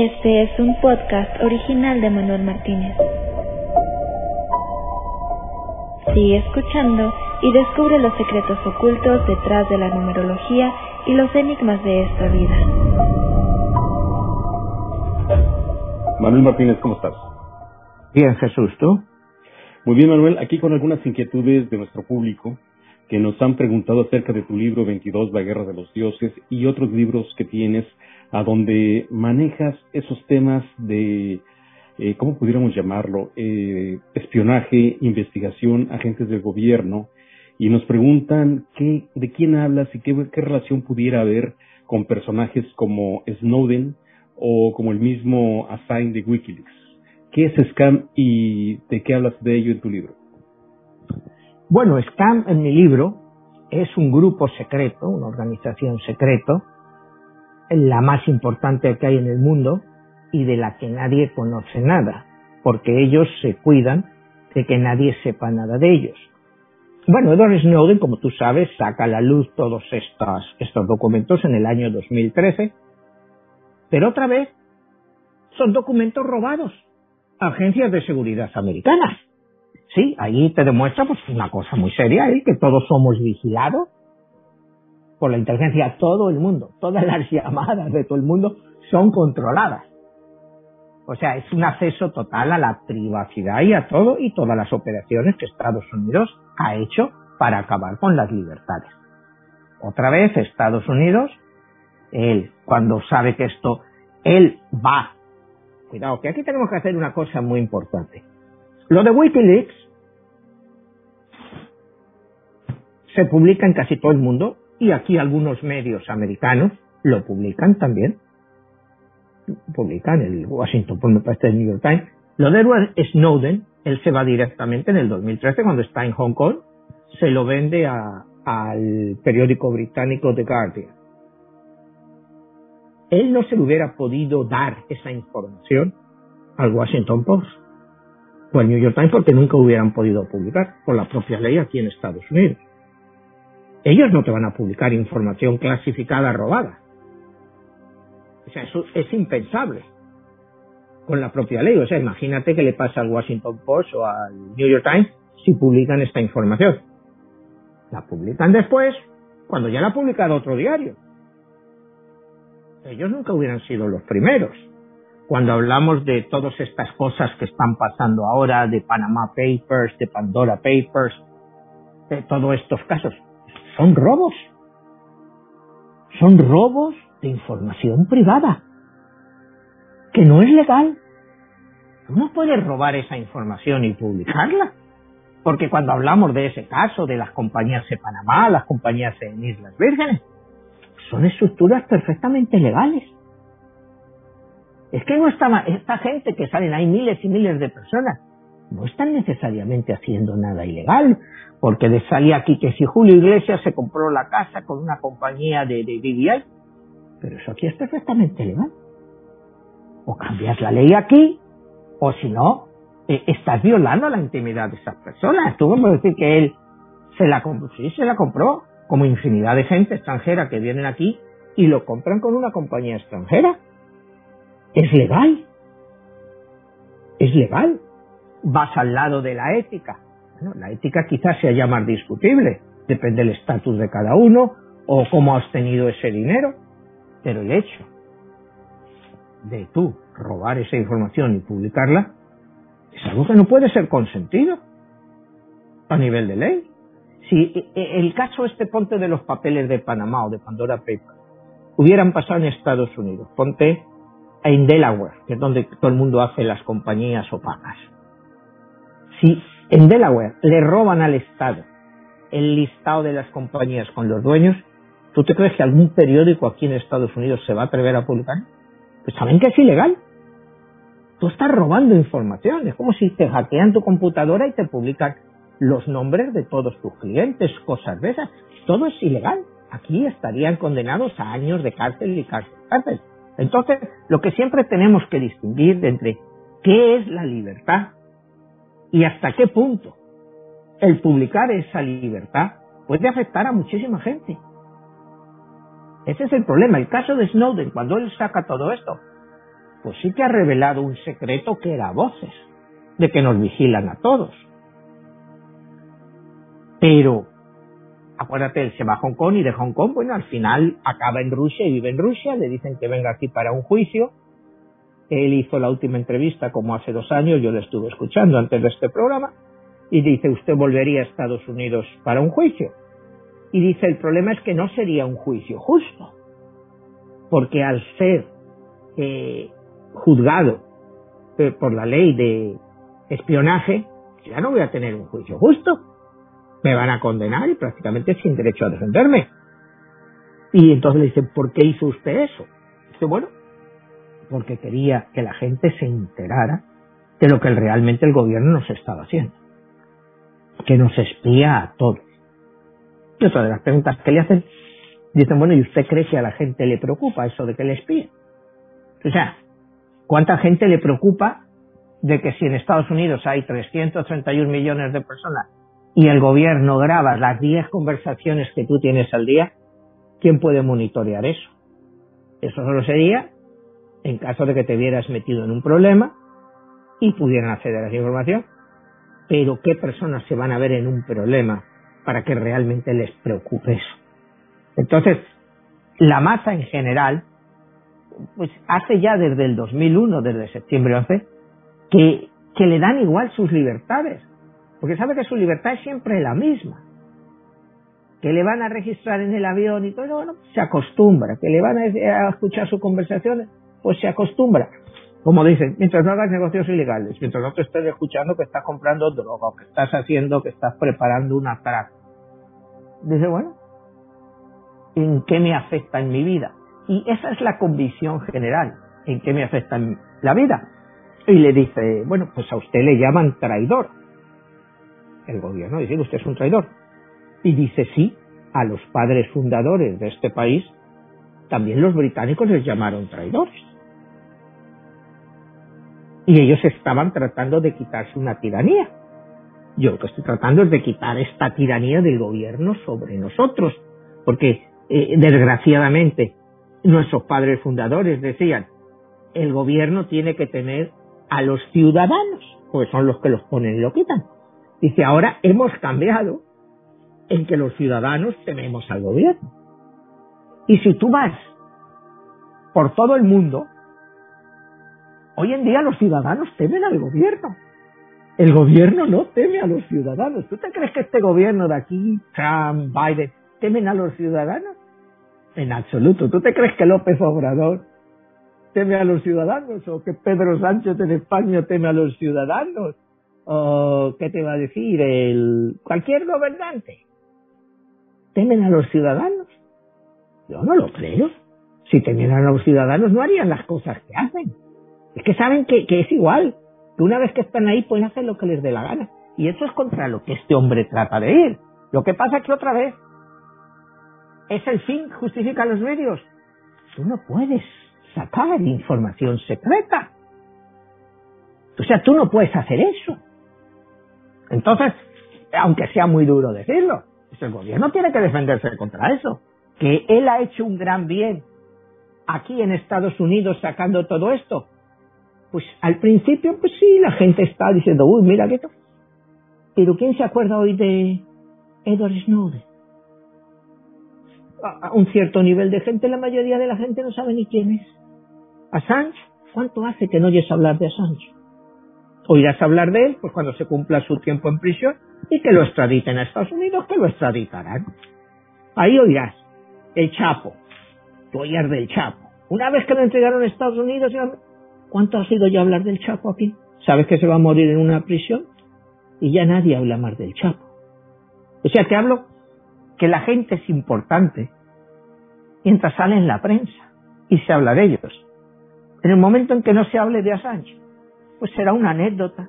Este es un podcast original de Manuel Martínez. Sigue escuchando y descubre los secretos ocultos detrás de la numerología y los enigmas de esta vida. Manuel Martínez, ¿cómo estás? Bien, Jesús, ¿tú? Muy bien, Manuel. Aquí con algunas inquietudes de nuestro público que nos han preguntado acerca de tu libro 22, La Guerra de los Dioses y otros libros que tienes a donde manejas esos temas de, eh, ¿cómo pudiéramos llamarlo? Eh, espionaje, investigación, agentes del gobierno, y nos preguntan qué, de quién hablas y qué, qué relación pudiera haber con personajes como Snowden o como el mismo Assange de Wikileaks. ¿Qué es Scam y de qué hablas de ello en tu libro? Bueno, Scam en mi libro es un grupo secreto, una organización secreto, la más importante que hay en el mundo y de la que nadie conoce nada, porque ellos se cuidan de que nadie sepa nada de ellos. Bueno, Edward Snowden, como tú sabes, saca a la luz todos estos, estos documentos en el año 2013, pero otra vez son documentos robados a agencias de seguridad americanas. Sí, ahí te demuestra pues una cosa muy seria, ¿eh? que todos somos vigilados por la inteligencia, todo el mundo, todas las llamadas de todo el mundo son controladas. O sea, es un acceso total a la privacidad y a todo y todas las operaciones que Estados Unidos ha hecho para acabar con las libertades. Otra vez, Estados Unidos, él, cuando sabe que esto, él va. Cuidado, que aquí tenemos que hacer una cosa muy importante. Lo de Wikileaks se publica en casi todo el mundo y aquí algunos medios americanos lo publican también. Publican el Washington Post, me parece el New York Times. Lo de Edward Snowden, él se va directamente en el 2013 cuando está en Hong Kong, se lo vende al periódico británico The Guardian. Él no se le hubiera podido dar esa información al Washington Post o el New York Times porque nunca hubieran podido publicar por la propia ley aquí en Estados Unidos. Ellos no te van a publicar información clasificada robada. O sea, eso es impensable con la propia ley. O sea, imagínate que le pasa al Washington Post o al New York Times si publican esta información. La publican después, cuando ya la ha publicado otro diario. Ellos nunca hubieran sido los primeros cuando hablamos de todas estas cosas que están pasando ahora, de Panama Papers, de Pandora Papers, de todos estos casos, son robos. Son robos de información privada, que no es legal. Tú no puedes robar esa información y publicarla. Porque cuando hablamos de ese caso, de las compañías de Panamá, las compañías en Islas Vírgenes, son estructuras perfectamente legales. Es que no estaba, esta gente que salen ahí miles y miles de personas, no están necesariamente haciendo nada ilegal, porque de salía aquí que si Julio Iglesias se compró la casa con una compañía de, de pero eso aquí es perfectamente legal. O cambias la ley aquí, o si no, eh, estás violando la intimidad de esas personas. Tú puedes decir que él se la compró, sí, se la compró, como infinidad de gente extranjera que vienen aquí y lo compran con una compañía extranjera. Es legal. Es legal. Vas al lado de la ética. La ética quizás sea ya más discutible. Depende del estatus de cada uno o cómo has tenido ese dinero. Pero el hecho de tú robar esa información y publicarla es algo que no puede ser consentido a nivel de ley. Si e, e, el caso este ponte de los papeles de Panamá o de Pandora Papers hubieran pasado en Estados Unidos, ponte en Delaware, que es donde todo el mundo hace las compañías opacas. Si en Delaware le roban al Estado el listado de las compañías con los dueños, ¿tú te crees que algún periódico aquí en Estados Unidos se va a atrever a publicar? Pues saben que es ilegal. Tú estás robando información. Es como si te hackean tu computadora y te publican los nombres de todos tus clientes, cosas de esas. Todo es ilegal. Aquí estarían condenados a años de cárcel y cárcel. cárcel. Entonces, lo que siempre tenemos que distinguir de entre qué es la libertad y hasta qué punto el publicar esa libertad puede afectar a muchísima gente. Ese es el problema. El caso de Snowden, cuando él saca todo esto, pues sí que ha revelado un secreto que era voces, de que nos vigilan a todos. Pero, acuérdate, él se va a Hong Kong y de Hong Kong, bueno, al final acaba en Rusia y vive en Rusia, le dicen que venga aquí para un juicio. Él hizo la última entrevista como hace dos años, yo le estuve escuchando antes de este programa, y dice, usted volvería a Estados Unidos para un juicio. Y dice, el problema es que no sería un juicio justo, porque al ser eh, juzgado eh, por la ley de espionaje, ya no voy a tener un juicio justo. Me van a condenar y prácticamente sin derecho a defenderme. Y entonces le dicen, ¿por qué hizo usted eso? Dice, bueno, porque quería que la gente se enterara de lo que realmente el gobierno nos estaba haciendo. Que nos espía a todos. Y otra de las preguntas que le hacen, dicen, bueno, ¿y usted cree que a la gente le preocupa eso de que le espíe? O sea, ¿cuánta gente le preocupa de que si en Estados Unidos hay 331 millones de personas y el gobierno graba las 10 conversaciones que tú tienes al día, ¿quién puede monitorear eso? Eso solo sería en caso de que te vieras metido en un problema y pudieran acceder a esa información. Pero ¿qué personas se van a ver en un problema para que realmente les preocupe eso? Entonces, la masa en general, pues hace ya desde el 2001, desde septiembre 11, que, que le dan igual sus libertades, porque sabe que su libertad es siempre la misma. Que le van a registrar en el avión y todo, bueno, se acostumbra. Que le van a escuchar sus conversaciones, pues se acostumbra. Como dicen, mientras no hagas negocios ilegales, mientras no te estés escuchando que estás comprando droga, que estás haciendo, que estás preparando un atraco. Dice, bueno, ¿en qué me afecta en mi vida? Y esa es la convicción general, ¿en qué me afecta la vida? Y le dice, bueno, pues a usted le llaman traidor. El gobierno dice, usted es un traidor. Y dice, sí, a los padres fundadores de este país, también los británicos les llamaron traidores. Y ellos estaban tratando de quitarse una tiranía. Yo lo que estoy tratando es de quitar esta tiranía del gobierno sobre nosotros. Porque, eh, desgraciadamente, nuestros padres fundadores decían, el gobierno tiene que tener a los ciudadanos, pues son los que los ponen y lo quitan. Dice, ahora hemos cambiado en que los ciudadanos tememos al gobierno. Y si tú vas por todo el mundo, hoy en día los ciudadanos temen al gobierno. El gobierno no teme a los ciudadanos. ¿Tú te crees que este gobierno de aquí, Trump, Biden, temen a los ciudadanos? En absoluto. ¿Tú te crees que López Obrador teme a los ciudadanos o que Pedro Sánchez en España teme a los ciudadanos o qué te va a decir el cualquier gobernante temen a los ciudadanos yo no lo creo. Si temieran a los ciudadanos no harían las cosas que hacen. Es que saben que, que es igual. Que una vez que están ahí pueden hacer lo que les dé la gana. Y eso es contra lo que este hombre trata de ir. Lo que pasa que otra vez es el fin justifica los medios. Tú no puedes sacar información secreta. O sea, tú no puedes hacer eso. Entonces, aunque sea muy duro decirlo, el gobierno tiene que defenderse contra eso. Que él ha hecho un gran bien aquí en Estados Unidos sacando todo esto. Pues al principio, pues sí, la gente está diciendo, uy, mira qué Pero ¿quién se acuerda hoy de Edward Snowden? A un cierto nivel de gente, la mayoría de la gente no sabe ni quién es. Assange, ¿cuánto hace que no oyes hablar de Assange? Oirás hablar de él pues cuando se cumpla su tiempo en prisión y que lo extraditen a Estados Unidos, que lo extraditarán. Ahí oirás el Chapo, tú oirás del Chapo. Una vez que lo entregaron a Estados Unidos, ¿cuánto ha sido ya hablar del Chapo aquí? ¿Sabes que se va a morir en una prisión? Y ya nadie habla más del Chapo. O sea, te hablo que la gente es importante mientras sale en la prensa y se habla de ellos. En el momento en que no se hable de Assange, pues será una anécdota.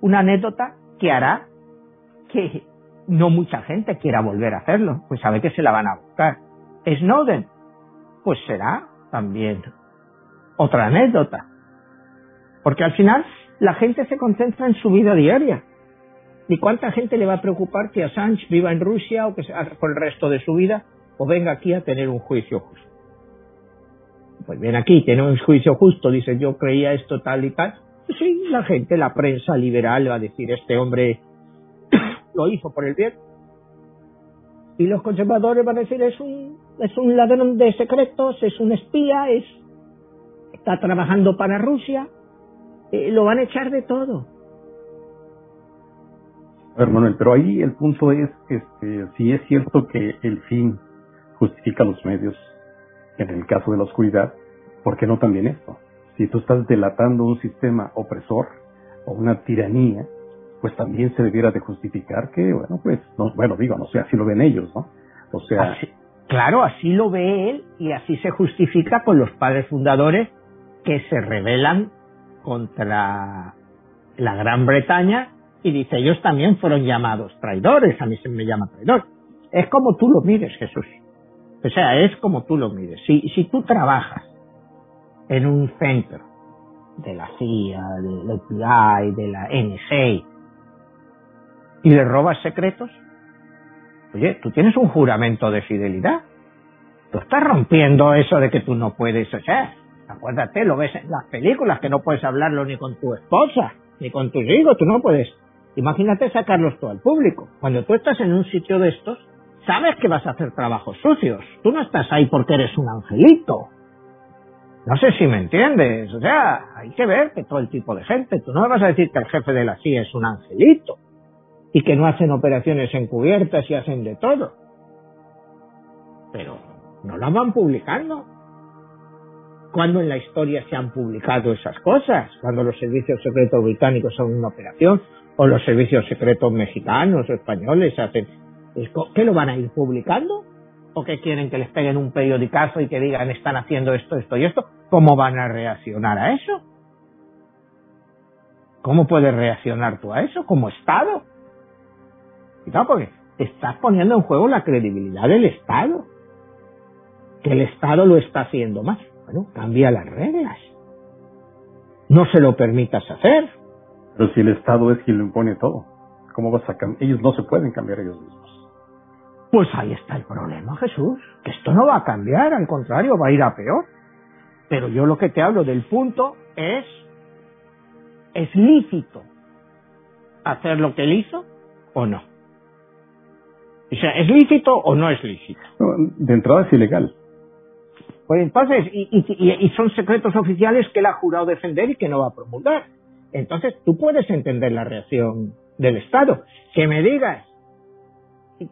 Una anécdota que hará que no mucha gente quiera volver a hacerlo, pues sabe que se la van a buscar. Snowden, pues será también otra anécdota. Porque al final la gente se concentra en su vida diaria. ¿Y cuánta gente le va a preocupar que Assange viva en Rusia o que sea por el resto de su vida o venga aquí a tener un juicio justo? pues viene aquí, tiene un juicio justo, dice yo creía esto tal y tal. Sí, la gente, la prensa liberal va a decir este hombre lo hizo por el bien. Y los conservadores van a decir es un, es un ladrón de secretos, es un espía, es, está trabajando para Rusia. Eh, lo van a echar de todo. A pero ahí el punto es, este, si es cierto que el fin justifica los medios, en el caso de la oscuridad, ¿por qué no también esto? Si tú estás delatando un sistema opresor o una tiranía, pues también se debiera de justificar que, bueno, pues, no, bueno, digo, no sé, así lo ven ellos, ¿no? O sea... claro, así lo ve él y así se justifica con los padres fundadores que se rebelan contra la Gran Bretaña y dice, ellos también fueron llamados traidores, a mí se me llama traidor. Es como tú lo mires, Jesús. O sea, es como tú lo mires. Si, si tú trabajas en un centro de la CIA, de la FBI, de la NSA, y le robas secretos, oye, tú tienes un juramento de fidelidad. Tú estás rompiendo eso de que tú no puedes, o acuérdate, lo ves en las películas, que no puedes hablarlo ni con tu esposa, ni con tus hijos, tú no puedes. Imagínate sacarlos todo al público. Cuando tú estás en un sitio de estos, sabes que vas a hacer trabajos sucios. Tú no estás ahí porque eres un angelito. No sé si me entiendes. O sea, hay que ver que todo el tipo de gente. Tú no vas a decir que el jefe de la CIA es un angelito y que no hacen operaciones encubiertas y hacen de todo. Pero no las van publicando. ¿Cuándo en la historia se han publicado esas cosas? Cuando los servicios secretos británicos son una operación o los servicios secretos mexicanos o españoles hacen ¿Qué lo van a ir publicando? ¿O qué quieren que les peguen un periodicazo y que digan están haciendo esto, esto y esto? ¿Cómo van a reaccionar a eso? ¿Cómo puedes reaccionar tú a eso como Estado? No, porque estás poniendo en juego la credibilidad del Estado. Que el Estado lo está haciendo más. Bueno, cambia las reglas. No se lo permitas hacer. Pero si el Estado es quien lo impone todo, ¿cómo vas a cambiar? Ellos no se pueden cambiar ellos mismos. Pues ahí está el problema, Jesús, que esto no va a cambiar, al contrario, va a ir a peor. Pero yo lo que te hablo del punto es, ¿es lícito hacer lo que él hizo o no? O sea, ¿es lícito o no es lícito? de entrada es ilegal. Pues entonces, y, y, son secretos oficiales que él ha jurado defender y que no va a promulgar. Entonces, tú puedes entender la reacción del Estado. Que me digas,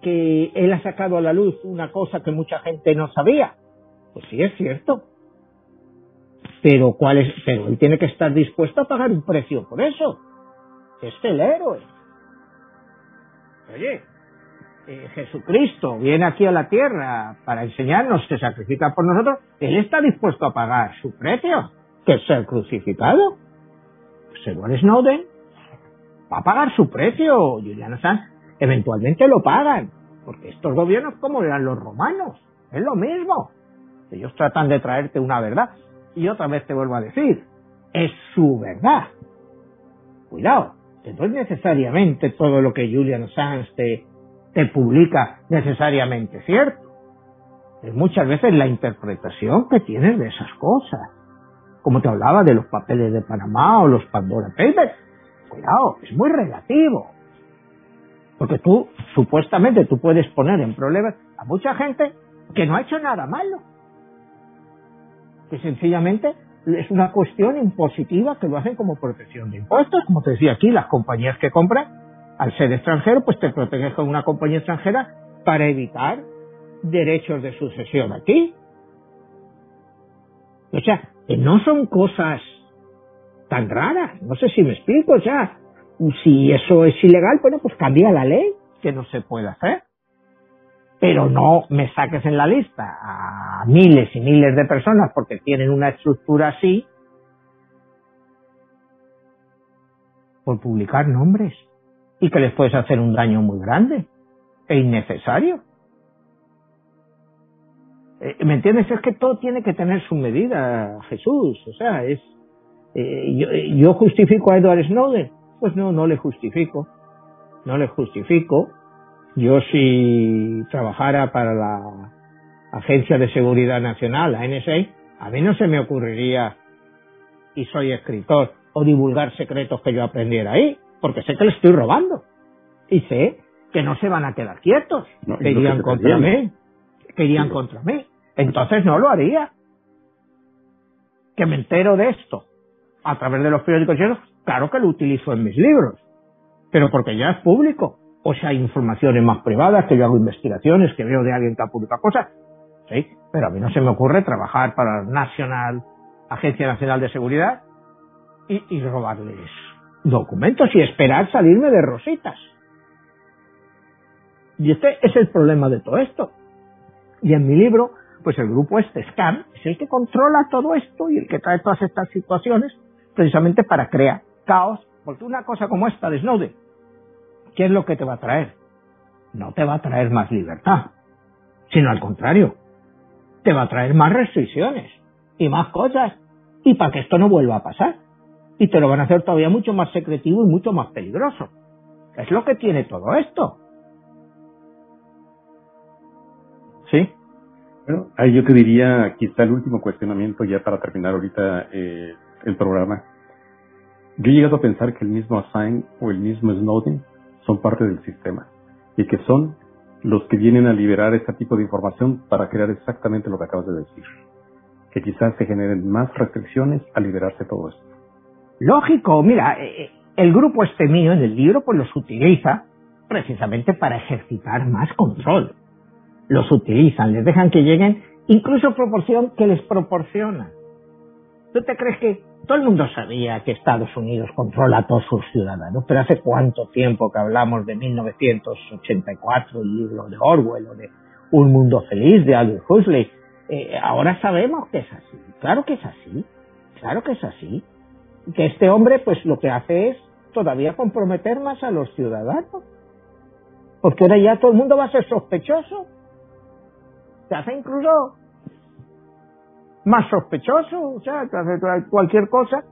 que él ha sacado a la luz una cosa que mucha gente no sabía. Pues sí, es cierto. Pero cuál es, pero él tiene que estar dispuesto a pagar un precio por eso. Es el héroe. Oye, eh, Jesucristo viene aquí a la tierra para enseñarnos que sacrifica por nosotros. Él está dispuesto a pagar su precio, que es ser crucificado. Según Snowden, va a pagar su precio, Julian Assange eventualmente lo pagan, porque estos gobiernos como eran los romanos, es lo mismo. Ellos tratan de traerte una verdad. Y otra vez te vuelvo a decir, es su verdad. Cuidado, que no es necesariamente todo lo que Julian Assange te, te publica necesariamente cierto. Es muchas veces la interpretación que tienes de esas cosas. Como te hablaba de los papeles de Panamá o los Pandora Papers. Cuidado, es muy relativo. Porque tú, supuestamente, tú puedes poner en problemas a mucha gente que no ha hecho nada malo. Que sencillamente es una cuestión impositiva que lo hacen como protección de impuestos. Como te decía aquí, las compañías que compran, al ser extranjero, pues te proteges con una compañía extranjera para evitar derechos de sucesión aquí. O sea, que no son cosas tan raras. No sé si me explico. O sea, si eso es ilegal, bueno, pues cambia la ley, que no se puede hacer. Pero no me saques en la lista a miles y miles de personas porque tienen una estructura así por publicar nombres y que les puedes hacer un daño muy grande e innecesario. Eh, ¿Me entiendes? Es que todo tiene que tener su medida, Jesús. O sea, es. Eh, yo, yo justifico a Edward Snowden pues no, no le justifico, no le justifico. Yo si trabajara para la Agencia de Seguridad Nacional, la NSA, A mí no se me ocurriría, y soy escritor, o divulgar secretos que yo aprendiera ahí, porque sé que le estoy robando. Y sé que no se van a quedar quietos, que irían contra mí, que irían contra mí. Entonces no lo haría. Que me entero de esto a través de los periódicos llenos, claro que lo utilizo en mis libros, pero porque ya es público. O sea, hay informaciones más privadas, que yo hago investigaciones, que veo de alguien que ha publicado cosas. Sí, pero a mí no se me ocurre trabajar para la Nacional, Agencia Nacional de Seguridad, y, y robarles documentos y esperar salirme de rositas. Y este es el problema de todo esto. Y en mi libro, pues el grupo este, SCAM, es el que controla todo esto y el que trae todas estas situaciones precisamente para crear caos. Porque una cosa como esta de Snowden, ¿qué es lo que te va a traer? No te va a traer más libertad, sino al contrario, te va a traer más restricciones y más cosas. Y para que esto no vuelva a pasar. Y te lo van a hacer todavía mucho más secretivo y mucho más peligroso. Es lo que tiene todo esto. ¿Sí? Bueno, ahí yo te diría quizá el último cuestionamiento ya para terminar ahorita eh, el programa. Yo he llegado a pensar que el mismo Assange o el mismo Snowden son parte del sistema y que son los que vienen a liberar este tipo de información para crear exactamente lo que acabas de decir. Que quizás se generen más restricciones al liberarse todo esto. Lógico, mira, eh, eh, el grupo este mío en el libro pues los utiliza precisamente para ejercitar más control los utilizan, les dejan que lleguen, incluso proporción que les proporciona. ¿Tú te crees que todo el mundo sabía que Estados Unidos controla a todos sus ciudadanos? Pero hace cuánto tiempo que hablamos de 1984, el libro de Orwell o de Un Mundo Feliz de Aldous Huxley. Eh, ahora sabemos que es así. Claro que es así. Claro que es así. Que este hombre, pues lo que hace es todavía comprometer más a los ciudadanos. Porque ahora ya todo el mundo va a ser sospechoso se hace incluso más sospechoso, o sea, cualquier cosa.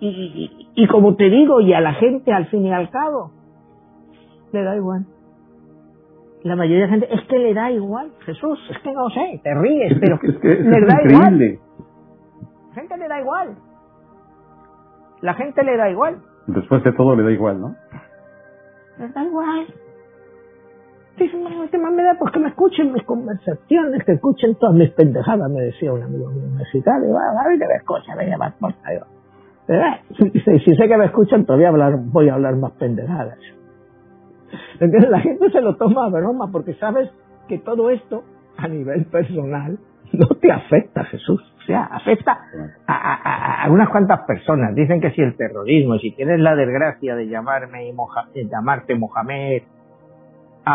Y, y, como te digo, y a la gente al fin y al cabo, le da igual. La mayoría de la gente, es que le da igual, Jesús, es que no sé, te ríes, pero es que, le da igual. La gente le da igual. La gente le da igual. Después de todo le da igual, ¿no? Le da igual este más me da porque me escuchen mis conversaciones, que escuchen todas mis pendejadas, me decía un amigo universitario. Va, a ver que me escucha, me llama por si, si, sé que me escuchan, todavía hablar, voy a hablar más pendejadas. ¿Entiendes? La gente se lo toma a broma porque sabes que todo esto, a nivel personal, no te afecta, Jesús. O sea, afecta a, a, a, unas cuantas personas. Dicen que si el terrorismo, si tienes la desgracia de llamarme de llamarte Mohamed,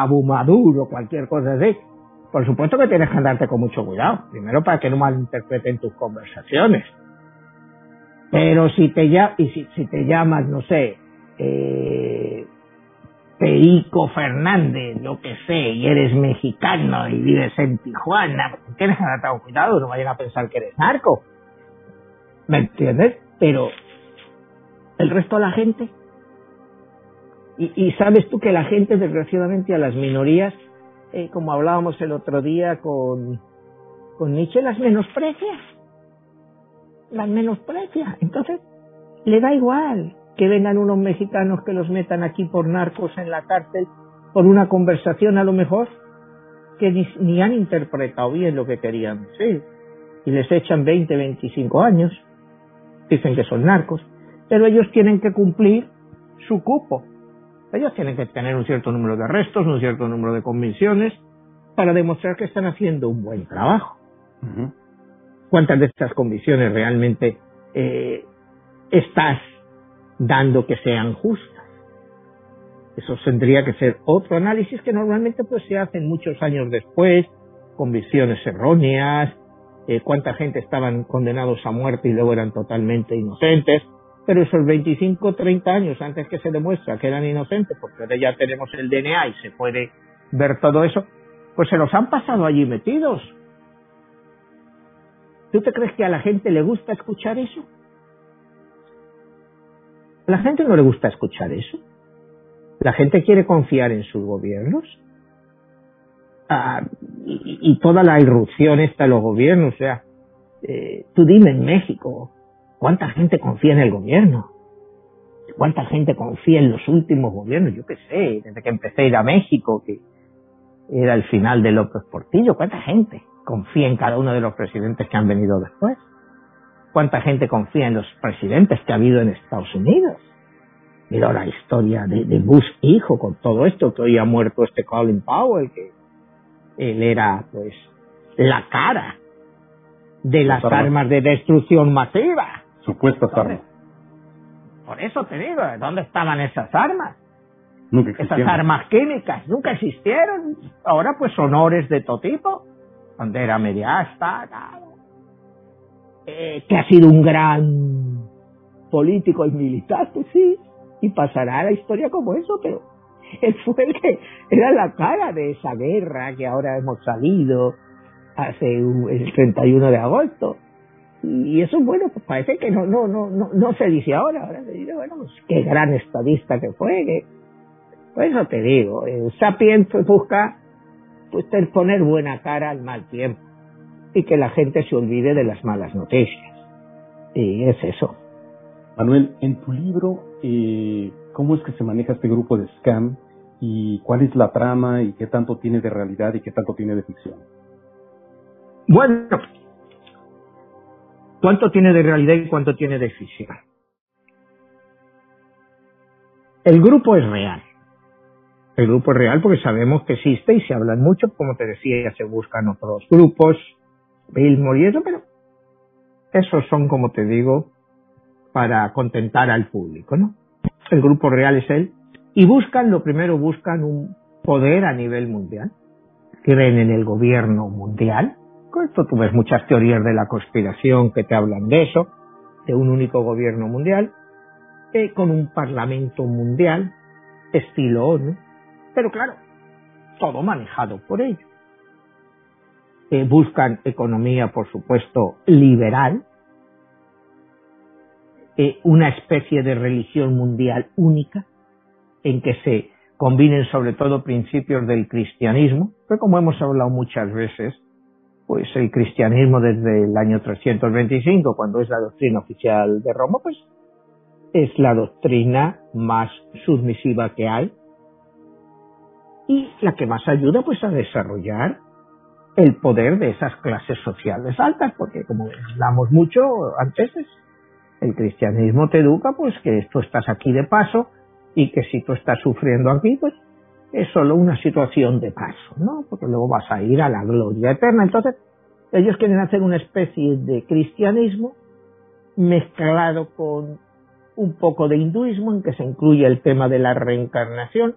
Abumadur o cualquier cosa así, por supuesto que tienes que andarte con mucho cuidado. Primero para que no malinterpreten tus conversaciones. Pero si te, y si, si te llamas, no sé, eh, Perico Fernández, lo que sé, y eres mexicano y vives en Tijuana, tienes que andarte con cuidado, no vayan a pensar que eres narco. ¿Me entiendes? Pero el resto de la gente y, sabes tú que la gente, desgraciadamente, a las minorías, eh, como hablábamos el otro día con, con Nietzsche, las menosprecia. Las menosprecia. Entonces, le da igual que vengan unos mexicanos que los metan aquí por narcos en la cárcel por una conversación a lo mejor que ni, ni han interpretado bien lo que querían decir. Y les echan 20, 25 años. Dicen que son narcos. Pero ellos tienen que cumplir su cupo ellos tienen que tener un cierto número de arrestos, un cierto número de convicciones, para demostrar que están haciendo un buen trabajo. ¿Cuántas de estas convicciones realmente eh, estás dando que sean justas? Eso tendría que ser otro análisis que normalmente pues se hacen muchos años después, convicciones erróneas, eh, cuánta gente estaban condenados a muerte y luego eran totalmente inocentes, pero esos 25, 30 años antes que se demuestra que eran inocentes, porque ahora ya tenemos el DNA y se puede ver todo eso, pues se los han pasado allí metidos. ¿Tú te crees que a la gente le gusta escuchar eso? A la gente no le gusta escuchar eso. La gente quiere confiar en sus gobiernos. Ah, y, toda la irrupción esta de los gobiernos, o sea, Eh, tú dime en México, ¿cuánta gente confía en el gobierno? ¿Cuánta gente confía en los últimos gobiernos? Yo qué sé, desde que empecé a ir a México, que era el final de López Portillo, ¿cuánta gente confía en cada uno de los presidentes que han venido después? ¿Cuánta gente confía en los presidentes que ha habido en Estados Unidos? Mira la historia de, de Bush hijo con todo esto, que hoy ha muerto este Colin Powell, que él era pues la cara de las armas. de destrucción masiva. Supuestas armas. Por eso te digo, ¿dónde estaban esas armas? Esas armas químicas nunca existieron. Ahora pues honores de todo tipo. Bandera mediasta, eh, que ha sido un gran político y militar, pues sí, y pasará a la historia como eso, pero él fue el que era la cara de esa guerra que ahora hemos salido hace el 31 de agosto. Y eso, bueno, pues parece que no, no, no, no, no se dice ahora. Ahora se dice, bueno, pues qué gran estadista que fue. Que, pues eso te digo, el Sapiens busca pues poner buena cara al mal tiempo y que la gente se olvide de las malas noticias. Y es eso. Manuel, en tu libro, eh, ¿cómo es que se maneja este grupo de scam y cuál es la trama y qué tanto tiene de realidad y qué tanto tiene de ficción? Bueno, ¿cuánto tiene de realidad y cuánto tiene de ficción? El grupo es real. El grupo es real porque sabemos que existe y se hablan mucho, como te decía, se buscan otros grupos, Billmore y eso, pero esos son, como te digo, para contentar al público, ¿no? El grupo real es él. Y buscan, lo primero, buscan un poder a nivel mundial. Creen en el gobierno mundial, esto tú ves muchas teorías de la conspiración que te hablan de eso, de un único gobierno mundial, eh, con un parlamento mundial, estilo ONU, pero claro, todo manejado por ellos. Eh, buscan economía, por supuesto, liberal, eh, una especie de religión mundial única, en que se combinen sobre todo principios del cristianismo, que como hemos hablado muchas veces, pues el cristianismo desde el año 325, cuando es la doctrina oficial de Roma, pues es la doctrina más submisiva que hay y la que más ayuda pues a desarrollar el poder de esas clases sociales altas, porque como hablamos mucho antes, el cristianismo te educa pues que tú estás aquí de paso y que si tú estás sufriendo aquí, pues es solo una situación de paso, ¿no? Porque luego vas a ir a la gloria eterna. Entonces, ellos quieren hacer una especie de cristianismo mezclado con un poco de hinduismo en que se incluye el tema de la reencarnación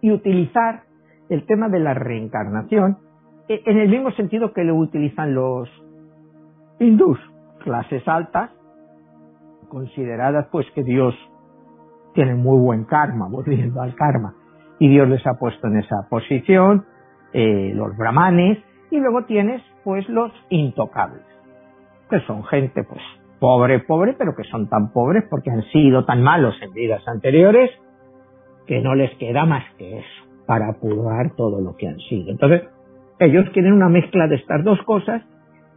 y utilizar el tema de la reencarnación e, en el mismo sentido que lo utilizan los hindús, clases altas, consideradas pues que Dios tiene muy buen karma, volviendo al karma, y Dios les ha puesto en esa posición, eh, los brahmanes, y luego tienes pues los intocables, que son gente pues pobre, pobre, pero que son tan pobres porque han sido tan malos en vidas anteriores que no les queda más que eso para purgar todo lo que han sido. Entonces, ellos quieren una mezcla de estas dos cosas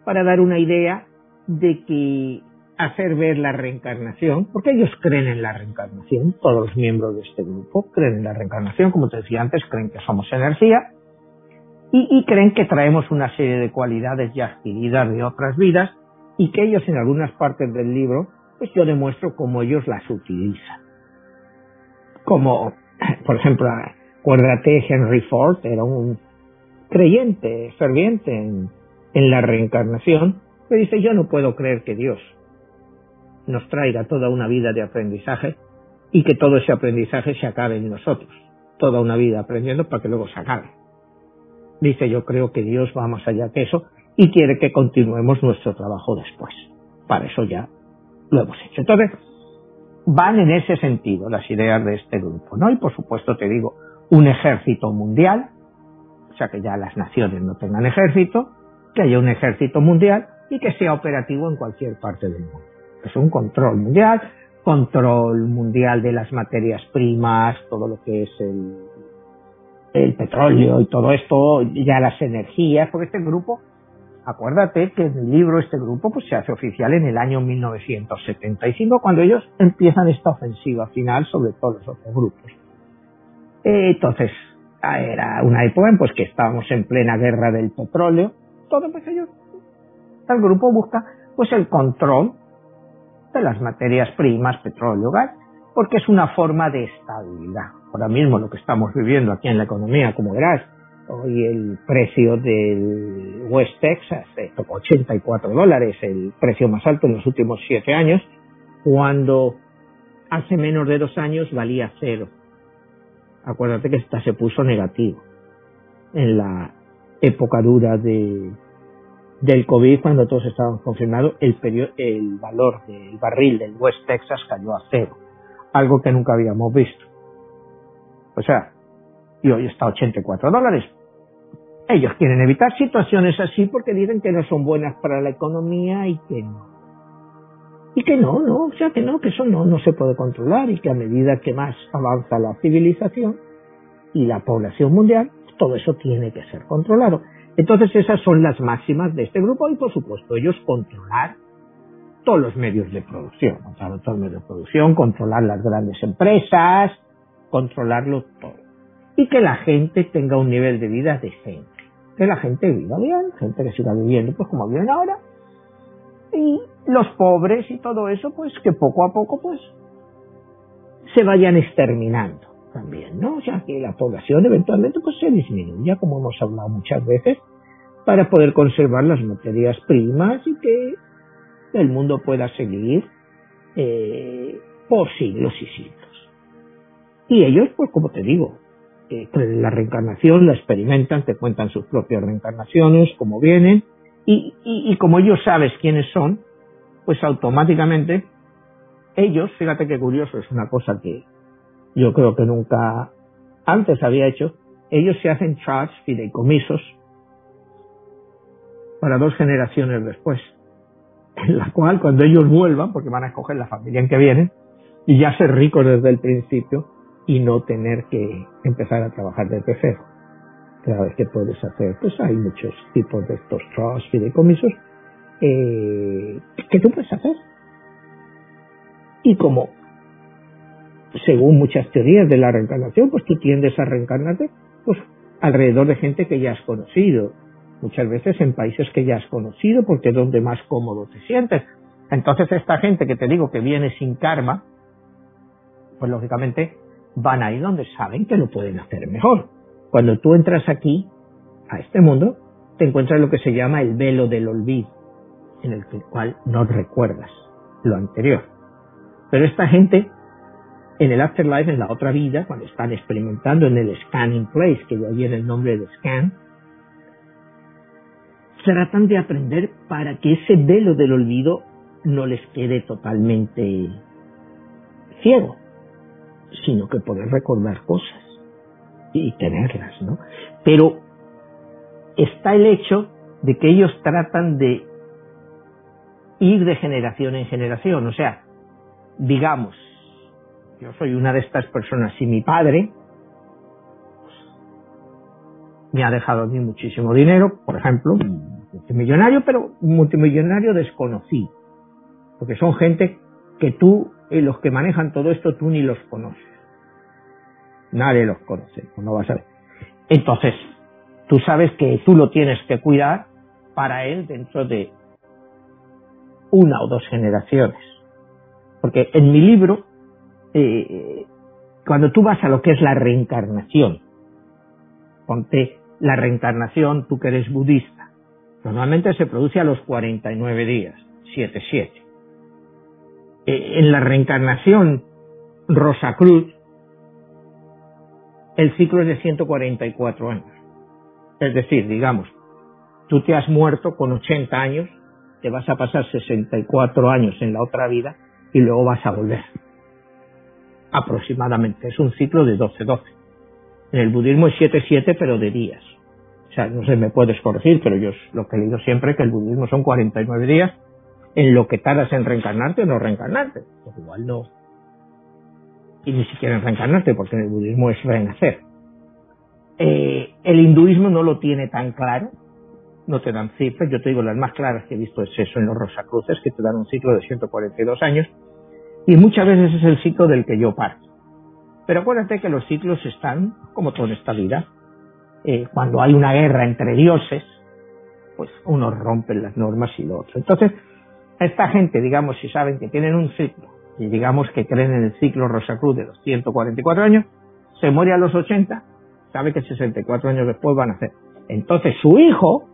para dar una idea de que hacer ver la reencarnación, porque ellos creen en la reencarnación, todos los miembros de este grupo creen en la reencarnación, como te decía antes, creen que somos energía y, creen que traemos una serie de cualidades ya adquiridas de otras vidas y que ellos en algunas partes del libro, pues yo demuestro cómo ellos las utilizan. Como, por ejemplo, acuérdate, Henry Ford era un creyente, ferviente en, en la reencarnación, que dice, yo no puedo creer que Dios nos traiga toda una vida de aprendizaje y que todo ese aprendizaje se acabe en nosotros. Toda una vida aprendiendo para que luego se acabe. Dice, yo creo que Dios va más allá que eso y quiere que continuemos nuestro trabajo después. Para eso ya lo hemos hecho. Entonces, van en ese sentido las ideas de este grupo, ¿no? Y por supuesto te digo, un ejército mundial, o sea que ya las naciones no tengan ejército, que haya un ejército mundial y que sea operativo en cualquier parte del mundo es un control mundial, control mundial de las materias primas, todo lo que es el, el petróleo y todo esto, ya las energías, porque este grupo Acuérdate que el libro, este grupo, pues se hace oficial en el año 1975, cuando ellos empiezan esta ofensiva final sobre todos los otros grupos. Entonces, era una época en pues que estábamos en plena guerra del petróleo, todo pues ellos, el grupo busca pues el control de las materias primas, petróleo, gas, porque es una forma de estabilidad. Ahora mismo lo que estamos viviendo aquí en la economía, como verás, Hoy el precio del West Texas tocó 84 dólares, el precio más alto en los últimos siete años, cuando hace menos de dos años valía cero. Acuérdate que esta se puso negativo en la época dura de, del COVID, cuando todos estaban confirmados, el, el valor del barril del West Texas cayó a cero, algo que nunca habíamos visto. O sea, y hoy está a 84 dólares. Ellos quieren evitar situaciones así porque dicen que no son buenas para la economía y que no. Y que no, no, o sea que no, que eso no, no se puede controlar y que a medida que más avanza la civilización y la población mundial, todo eso tiene que ser controlado. Entonces esas son las máximas de este grupo y por supuesto ellos controlar todos los medios de producción, controlar todos los medios de producción, controlar las grandes empresas, controlarlo todo y que la gente tenga un nivel de vida decente. Que la gente viva bien, gente que siga viviendo pues como viven ahora. Y los pobres y todo eso, pues que poco a poco pues se vayan exterminando también, ¿no? O sea, que la población eventualmente pues se disminuya, como hemos hablado muchas veces, para poder conservar las materias primas y que el mundo pueda seguir eh, por siglos y siglos. Y ellos, pues como te digo, la reencarnación, la experimentan, te cuentan sus propias reencarnaciones, cómo vienen, y, y, como ellos sabes quiénes son, pues automáticamente ellos, fíjate qué curioso, es una cosa que yo creo que nunca antes había hecho, ellos se hacen trusts, fideicomisos, para dos generaciones después, en la cual cuando ellos vuelvan, porque van a escoger la familia en que vienen, y ya ser ricos desde el principio, y no tener que empezar a trabajar desde cero. Cada vez que puedes hacer, pues hay muchos tipos de estos trusts, fideicomisos, eh, que tú puedes hacer. Y como, según muchas teorías de la reencarnación, pues tú tiendes a reencarnarte, pues alrededor de gente que ya has conocido, muchas veces en países que ya has conocido, porque es donde más cómodo te sientes. Entonces esta gente que te digo que viene sin karma, pues lógicamente van ahí donde saben que lo pueden hacer mejor. Cuando tú entras aquí, a este mundo, te encuentras lo que se llama el velo del olvido, en el cual no recuerdas lo anterior. Pero esta gente, en el afterlife, en la otra vida, cuando están experimentando en el scanning place, que ya viene el nombre de scan, tratan de aprender para que ese velo del olvido no les quede totalmente ciego sino que poder recordar cosas y tenerlas, ¿no? Pero está el hecho de que ellos tratan de ir de generación en generación, o sea, digamos, yo soy una de estas personas, si mi padre me ha dejado a mí muchísimo dinero, por ejemplo, multimillonario, pero multimillonario desconocido, porque son gente que tú y los que manejan todo esto tú ni los conoces. Nadie los conoce, no vas a ver. Entonces, tú sabes que tú lo tienes que cuidar para él dentro de una o dos generaciones. Porque en mi libro, eh, cuando tú vas a lo que es la reencarnación, ponte la reencarnación, tú que eres budista, normalmente se produce a los 49 días, 7-7. Eh, en la reencarnación Rosa Cruz, el ciclo es de 144 años. Es decir, digamos, tú te has muerto con 80 años, te vas a pasar 64 años en la otra vida y luego vas a volver. Aproximadamente. Es un ciclo de 12-12. En el budismo es 7-7, pero de días. O sea, no sé, me puedes corregir, pero yo lo que he leído siempre que el budismo son 49 días en lo que tardas en reencarnarte o no reencarnarte. Pues igual no. Y ni siquiera en reencarnarte, porque en el budismo es renacer. Eh, el hinduismo no lo tiene tan claro, no te dan cifras. Yo te digo, las más claras que he visto es eso en los Rosacruces, que te dan un ciclo de 142 años, y muchas veces es el ciclo del que yo parto. Pero acuérdate que los ciclos están, como todo en esta vida, eh, cuando hay una guerra entre dioses, pues unos rompen las normas y lo otro. Entonces, esta gente, digamos, si saben que tienen un ciclo, y digamos que creen en el ciclo Rosacruz de los 144 años, se muere a los 80, sabe que 64 años después van a hacer. Entonces su hijo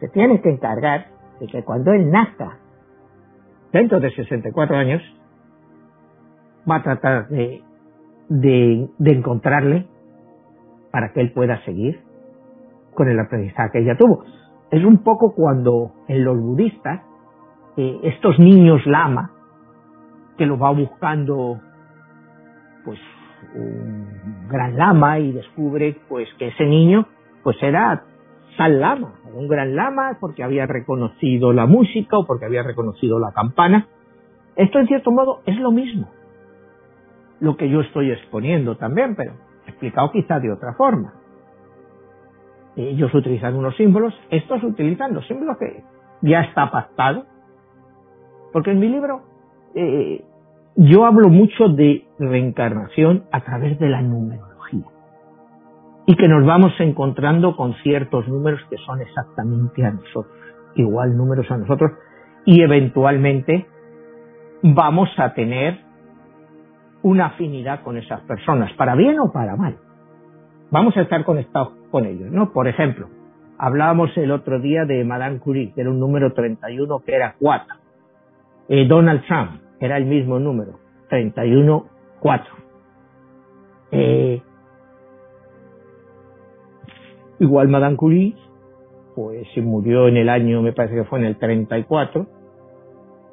se tiene que encargar de que cuando él nazca, dentro de 64 años, va a tratar de, encontrarle para que él pueda seguir con el aprendizaje que ella tuvo. Es un poco cuando en los budistas, eh, estos niños lama, que lo va buscando pues un gran lama y descubre pues que ese niño pues era tal lama, un gran lama porque había reconocido la música o porque había reconocido la campana. Esto en cierto modo es lo mismo, lo que yo estoy exponiendo también, pero explicado quizá de otra forma. Ellos utilizan unos símbolos, estos utilizan los símbolos que ya está pactado, porque en mi libro eh, yo hablo mucho de reencarnación a través de la numerología y que nos vamos encontrando con ciertos números que son exactamente a nosotros, igual números a nosotros, y eventualmente vamos a tener una afinidad con esas personas, para bien o para mal. Vamos a estar conectados con ellos, ¿no? Por ejemplo, hablábamos el otro día de Madame Curie, que era un número 31 que era 4. Eh, Donald Trump, era el mismo número, 31-4. Eh, igual Madame Curie, pues se murió en el año, me parece que fue en el 34,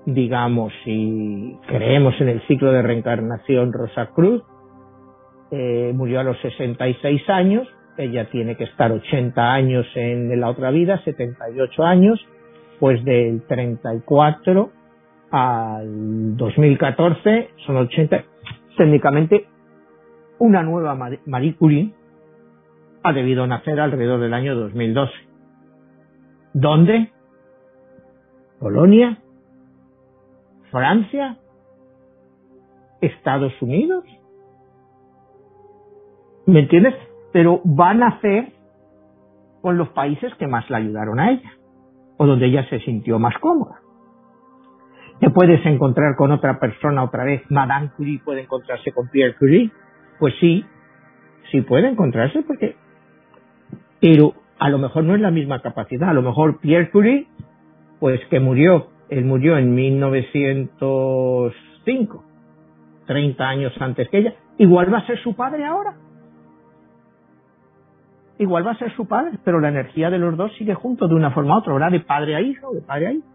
digamos, si creemos en el ciclo de reencarnación Rosa Cruz, eh, murió a los 66 años, ella tiene que estar 80 años en la otra vida, 78 años, pues del 34 al 2014 son 80. Técnicamente, una nueva Marie Curie ha debido nacer alrededor del año 2012. ¿Dónde? Polonia, Francia, Estados Unidos. ¿Me entiendes? Pero va a nacer con los países que más la ayudaron a ella, o donde ella se sintió más cómoda. ¿Te puedes encontrar con otra persona otra vez? Madame Curie puede encontrarse con Pierre Curie. Pues sí, sí puede encontrarse porque... Pero a lo mejor no es la misma capacidad. A lo mejor Pierre Curie, pues que murió, él murió en 1905, 30 años antes que ella, igual va a ser su padre ahora. Igual va a ser su padre, pero la energía de los dos sigue junto de una forma u otra, ¿verdad? De padre a hijo, de padre a hijo.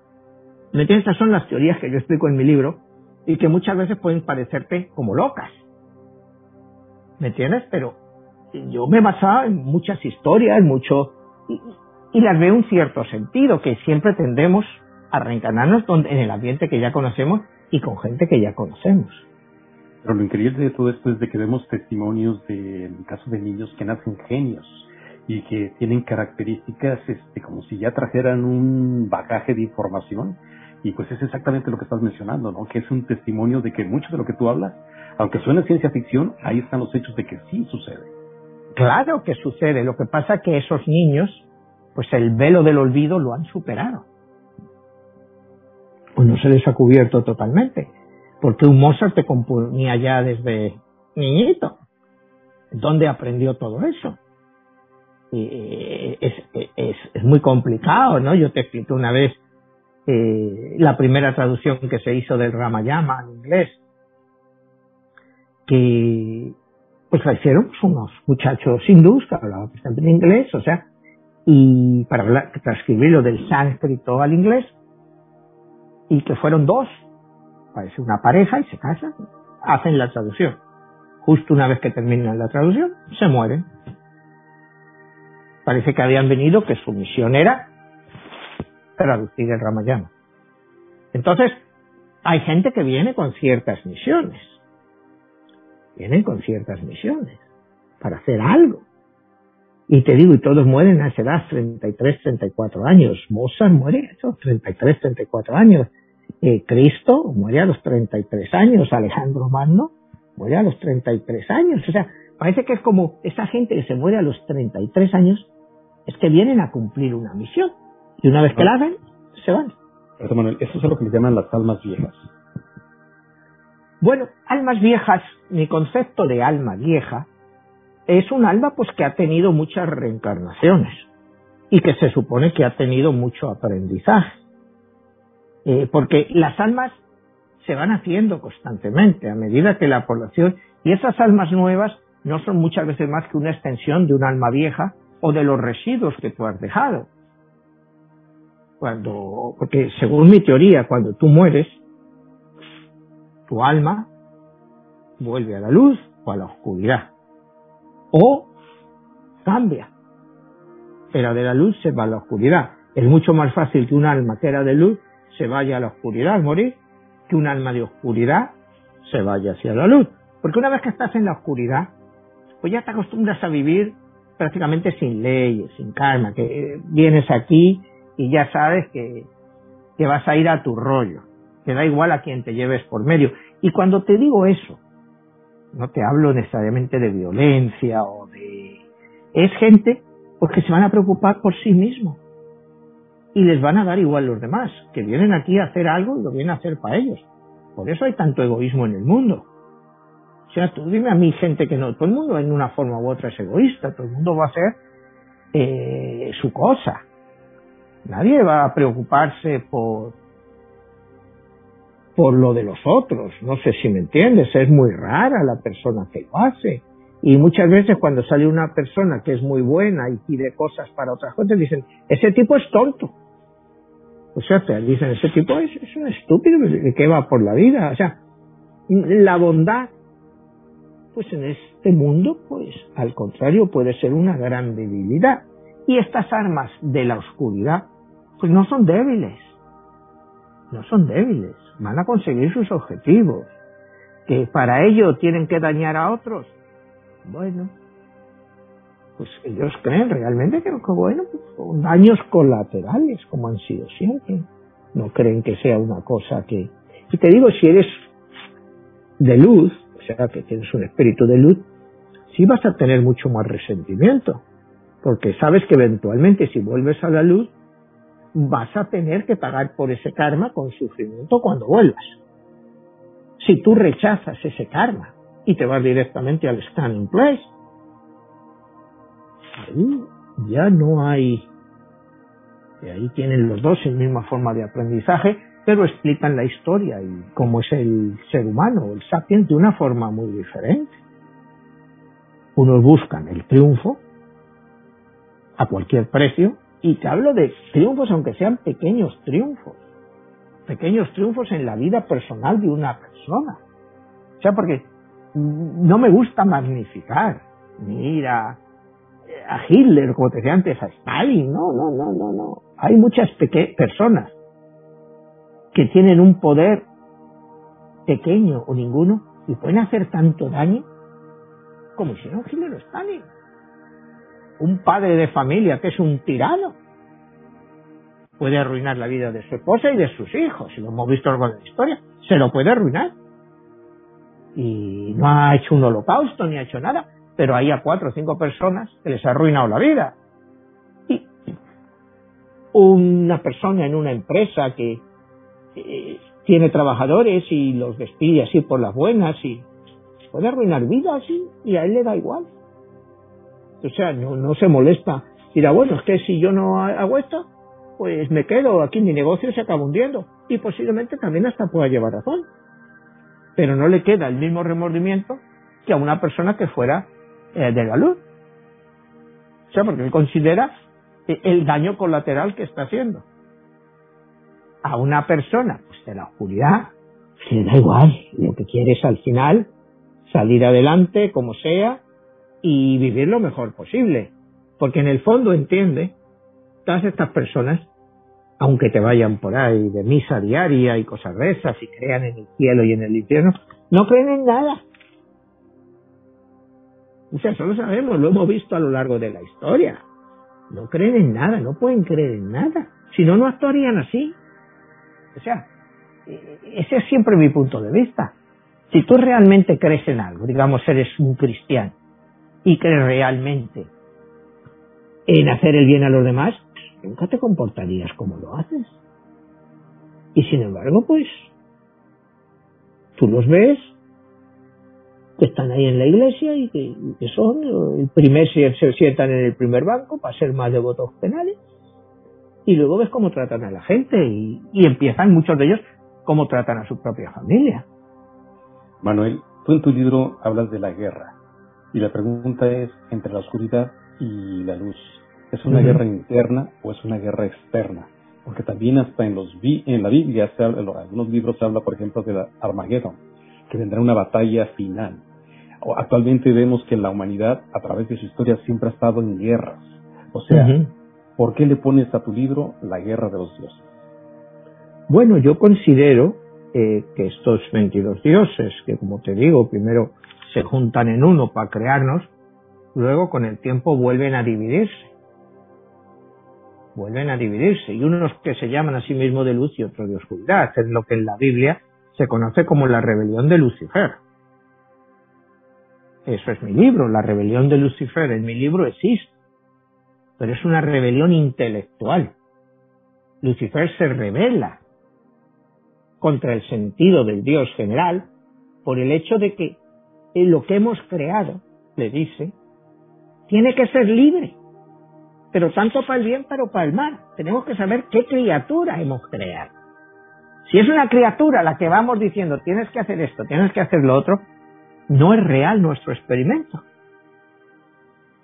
¿Me entiendes? Estas son las teorías que yo explico en mi libro y que muchas veces pueden parecerte como locas. ¿Me entiendes? Pero yo me basaba en muchas historias, mucho, y, las veo un cierto sentido, que siempre tendemos a reencarnarnos en el ambiente que ya conocemos y con gente que ya conocemos. Pero lo increíble de todo esto es de que vemos testimonios de, en el caso de niños que nacen genios y que tienen características este, como si ya trajeran un bagaje de información y pues es exactamente lo que estás mencionando, ¿no? Que es un testimonio de que mucho de lo que tú hablas, aunque suene ciencia ficción, ahí están los hechos de que sí sucede. Claro que sucede. Lo que pasa es que esos niños, pues el velo del olvido lo han superado. Pues no se les ha cubierto totalmente. Porque un Mozart te componía ya desde niñito. ¿Dónde aprendió todo eso? es, es, es, muy complicado, ¿no? Yo te expliqué una vez eh, la primera traducción que se hizo del Ramayama en inglés, que pues hicieron unos muchachos hindús que hablaban bastante en inglés, o sea, y para transcribirlo del sánscrito al inglés, y que fueron dos, parece una pareja y se casan, hacen la traducción. Justo una vez que terminan la traducción, se mueren. Parece que habían venido que su misión era traducir el Ramayana. Entonces, hay gente que viene con ciertas misiones. Vienen con ciertas misiones para hacer algo. Y te digo, y todos mueren a esa edad, 33, 34 años. Mozart muere a esos 33, 34 años. Eh, Cristo muere a los 33 años. Alejandro Magno muere a los 33 años. O sea, parece que es como esa gente que se muere a los 33 años, es que vienen a cumplir una misión. Y una vez que la hacen, se van. Manuel, eso es lo que le llaman las almas viejas. Bueno, almas viejas, mi concepto de alma vieja es un alma pues que ha tenido muchas reencarnaciones y que se supone que ha tenido mucho aprendizaje. Eh, porque las almas se van haciendo constantemente a medida que la población y esas almas nuevas no son muchas veces más que una extensión de un alma vieja o de los residuos que tú has dejado. Cuando, porque según mi teoría, cuando tú mueres, tu alma vuelve a la luz o a la oscuridad o cambia. Era de la luz, se va a la oscuridad. Es mucho más fácil que un alma que era de luz se vaya a la oscuridad al morir, que un alma de oscuridad se vaya hacia la luz. Porque una vez que estás en la oscuridad, pues ya te acostumbras a vivir prácticamente sin leyes, sin karma, que eh, vienes aquí y ya sabes que, que vas a ir a tu rollo, que da igual a quien te lleves por medio. Y cuando te digo eso, no te hablo necesariamente de violencia o de... Es gente pues que se van a preocupar por sí mismos y les van a dar igual los demás, que vienen aquí a hacer algo y lo vienen a hacer para ellos. Por eso hay tanto egoísmo en el mundo. O sea, tú dime a mí gente que no, todo el mundo en una forma u otra es egoísta, todo el mundo va a hacer eh, su cosa. Nadie va a preocuparse por, por lo de los otros. No sé si me entiendes, es muy rara la persona que lo hace. Y muchas veces cuando sale una persona que es muy buena y pide cosas para otras cosas, dicen, ese tipo es tonto. O sea, te dicen, ese tipo es, es un estúpido que va por la vida. O sea, la bondad, pues en este mundo, pues al contrario, puede ser una gran debilidad. Y estas armas de la oscuridad, pues no son débiles. No son débiles van a conseguir sus objetivos. Que para ello tienen que dañar a otros. Bueno, pues ellos creen realmente que, bueno, pues son daños colaterales como han sido siempre. No creen que sea una cosa que... Y te digo, si eres de luz, o sea, que tienes un espíritu de luz, sí vas a tener mucho más resentimiento. Porque sabes que eventualmente si vuelves a la luz, vas a tener que pagar por ese karma con sufrimiento cuando vuelvas. Si tú rechazas ese karma y te vas directamente al scanning place, ahí ya no hay, ahí tienen los dos la misma forma de aprendizaje, pero explican la historia y cómo es el ser humano, el sapiens, de una forma muy diferente. Unos buscan el triunfo a cualquier precio y te hablo de triunfos, aunque sean pequeños triunfos. Pequeños triunfos en la vida personal de una persona. O sea, porque no me gusta magnificar, ni ir a, Hitler, como te decía antes, a Stalin. No, no, no, no, no. Hay muchas personas que tienen un poder pequeño o ninguno y pueden hacer tanto daño como hicieron Hitler o Stalin un padre de familia que es un tirano puede arruinar la vida de su esposa y de sus hijos, si lo hemos visto a lo largo de la historia, se lo puede arruinar. Y no ha hecho un holocausto ni ha hecho nada, pero hay a cuatro o cinco personas que les ha arruinado la vida. Y una persona en una empresa que eh, tiene trabajadores y los despide así por las buenas y puede arruinar vidas y a él le da igual. O sea, no, se molesta. Dirá, bueno, es que si yo no hago esto, pues me quedo aquí, mi negocio se acaba hundiendo. Y posiblemente también hasta pueda llevar razón. Pero no le queda el mismo remordimiento que a una persona que fuera eh, de la luz. O sea, porque él considera el daño colateral que está haciendo. A una persona pues, de la oscuridad, le da igual. Lo que quiere es al final salir adelante, como sea, y vivir lo mejor posible. Porque en el fondo entiende, todas estas personas, aunque te vayan por ahí de misa diaria y cosas de esas y crean en el cielo y en el infierno, no creen en nada. O sea, eso lo sabemos, lo hemos visto a lo largo de la historia. No creen en nada, no pueden creer en nada. Si no, no actuarían así. O sea, e-, ese es siempre mi punto de vista. Si tú realmente crees en algo, digamos, eres un cristiano y crees realmente en hacer el bien a los demás, nunca te comportarías como lo haces. Y sin embargo, pues, tú los ves que están ahí en la iglesia y que, son el primer se, sientan en el primer banco para ser más devotos penales y luego ves cómo tratan a la gente y, y empiezan muchos de ellos cómo tratan a su propia familia. Manuel, tú en tu libro hablas de la guerra y la pregunta es entre la oscuridad y la luz. ¿Es una guerra interna o es una guerra externa? Porque también hasta en los en la Biblia, se habla, en algunos libros se habla, por ejemplo, de la Armagedón, que vendrá una batalla final. Actualmente vemos que la humanidad, a través de su historia, siempre ha estado en guerras. O sea, ¿por qué le pones a tu libro la guerra de los dioses? Bueno, yo considero eh, que estos 22 dioses, que como te digo, primero se juntan en uno para crearnos, luego con el tiempo vuelven a dividirse. Vuelven a dividirse. Y unos que se llaman a sí mismos de luz y otros de oscuridad. Es lo que en la Biblia se conoce como la rebelión de Lucifer. Eso es mi libro, la rebelión de Lucifer. En mi libro existe. Pero es una rebelión intelectual. Lucifer se revela contra el sentido del Dios general por el hecho de que lo que hemos creado, le dice, tiene que ser libre, pero tanto para el bien como para el mal. Tenemos que saber qué criatura hemos creado. Si es una criatura la que vamos diciendo tienes que hacer esto, tienes que hacer lo otro, no es real nuestro experimento.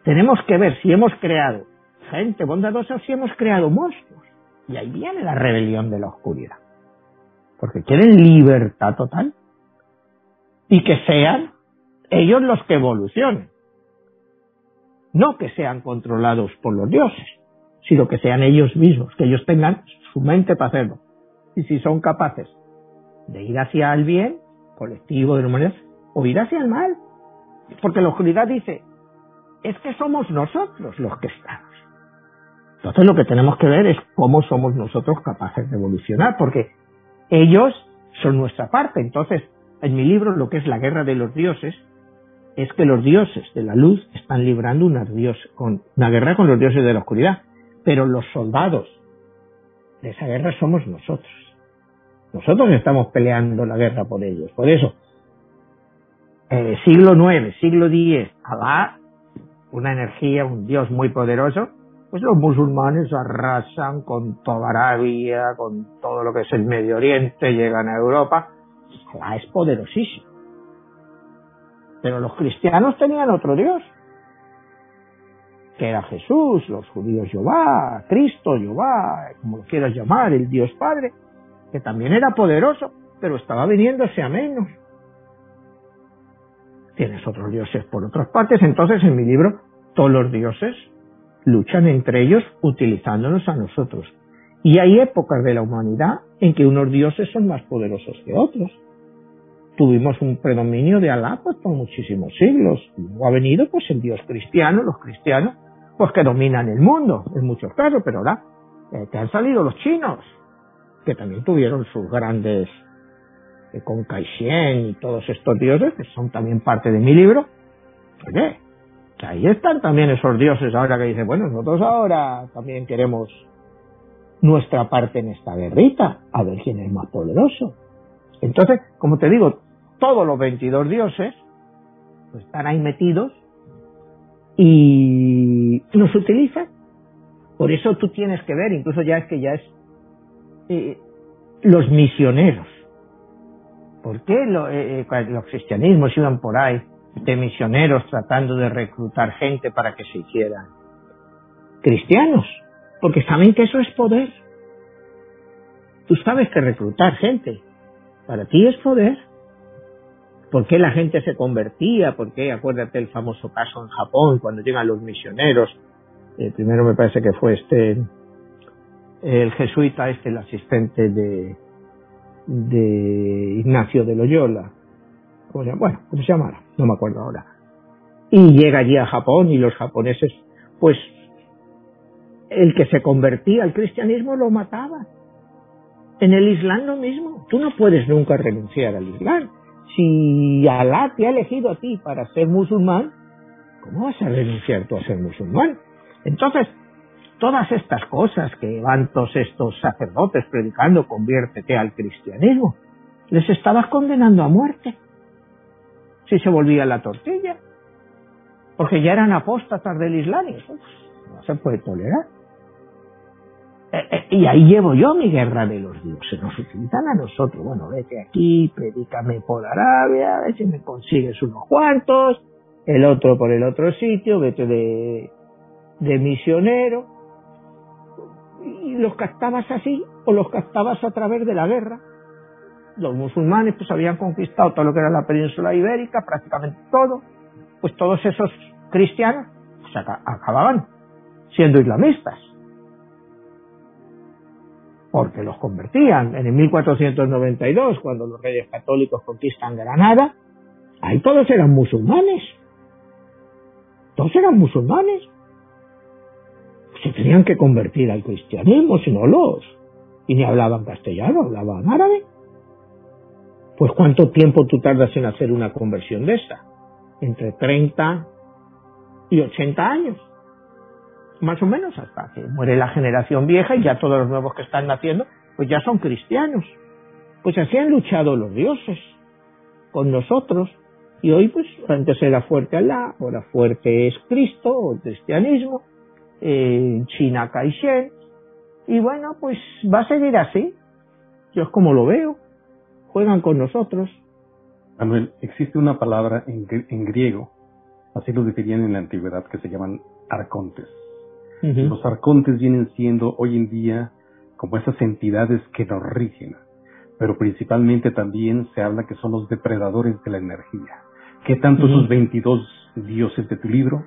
Tenemos que ver si hemos creado gente bondadosa o si hemos creado monstruos. Y ahí viene la rebelión de la oscuridad porque quieren libertad total y que sean ellos los que evolucionen. No que sean controlados por los dioses, sino que sean ellos mismos, que ellos tengan su mente para hacerlo. Y si son capaces de ir hacia el bien colectivo de la humanidad o ir hacia el mal. Porque la oscuridad dice, es que somos nosotros los que estamos. Entonces lo que tenemos que ver es cómo somos nosotros capaces de evolucionar, porque ellos son nuestra parte. Entonces, en mi libro, lo que es la guerra de los dioses, es que los dioses de la luz están librando una, con, una guerra con los dioses de la oscuridad. Pero los soldados de esa guerra somos nosotros. Nosotros estamos peleando la guerra por ellos. Por eso, eh, siglo IX, siglo X, Alá, una energía, un Dios muy poderoso, pues los musulmanes arrasan con toda Arabia, con todo lo que es el Medio Oriente, llegan a Europa. Alá es poderosísimo. Pero los cristianos tenían otro Dios, que era Jesús, los judíos Jehová, Cristo, Jehová, como lo quieras llamar, el Dios Padre, que también era poderoso, pero estaba viniéndose a menos. Tienes otros dioses por otras partes, entonces en mi libro todos los dioses luchan entre ellos utilizándonos a nosotros. Y hay épocas de la humanidad en que unos dioses son más poderosos que otros. Tuvimos un predominio de Alá pues, por muchísimos siglos. Luego ha venido pues el dios cristiano, los cristianos, pues que dominan el mundo en muchos casos, pero ahora eh, te han salido los chinos, que también tuvieron sus grandes eh, con Caixin y todos estos dioses, que son también parte de mi libro. Oye, ahí están también esos dioses ahora que dicen, bueno, nosotros ahora también queremos nuestra parte en esta guerrita, a ver quién es más poderoso. Entonces, como te digo, todos los 22 dioses pues, están ahí metidos y nos utilizan. Por eso tú tienes que ver, incluso ya es que ya es eh, los misioneros. ¿Por qué eh, eh, los cristianismos iban por ahí de misioneros tratando de reclutar gente para que se hicieran cristianos, porque saben que eso es poder. Tú sabes que reclutar gente para ti es poder. ¿Por qué la gente se convertía? ¿Por qué? Acuérdate el famoso caso en Japón, cuando llegan los misioneros. Eh, primero me parece que fue este, el jesuita, este, el asistente de, de Ignacio de Loyola, bueno, ¿cómo se llamara? No me acuerdo ahora. y llega allí a Japón y los japoneses, pues el que se convertía al cristianismo lo mataba. En el Islam lo mismo. Tú no puedes nunca renunciar al Islam. Si Alá te ha elegido a ti para ser musulmán, ¿cómo vas a renunciar tú a ser musulmán? Entonces, todas estas cosas que van todos estos sacerdotes predicando, conviértete al cristianismo, les estabas condenando a muerte. Si se volvía la tortilla. Porque ya eran apóstatas del Islam y no se puede tolerar. Eh, eh, y ahí llevo yo mi guerra de los dioses. Nos utilizan a nosotros. Bueno, vete aquí, predícame por Arabia, a ver si me consigues unos cuantos, el otro por el otro sitio, vete de, de misionero y los captabas así o los captabas a través de la guerra. Los musulmanes pues habían conquistado todo lo que era la península ibérica, prácticamente todo, pues todos esos cristianos pues, acababan siendo islamistas. Porque los convertían. En el 1492, cuando los reyes católicos conquistan Granada, ahí todos eran musulmanes. Todos eran musulmanes se tenían que convertir al cristianismo, si no los. Y ni hablaban castellano, hablaban árabe. Pues ¿cuánto tiempo tú tardas en hacer una conversión de esa? Entre 30 y 80 años. Más o menos hasta que muere la generación vieja y ya todos los nuevos que están naciendo, pues ya son cristianos. Pues así han luchado los dioses con nosotros. Y hoy, pues, antes era fuerte Alá, ahora fuerte es Cristo o el cristianismo en China Kai-shek, y bueno, pues va a seguir así. Yo es como lo veo. Juegan con nosotros. Manuel, existe una palabra en, griego, así lo definían en la antigüedad, que se llaman arcontes. Los arcontes vienen siendo hoy en día como esas entidades que nos rigen, pero principalmente también se habla que son los depredadores de la energía. ¿Qué tanto esos 22 dioses de tu libro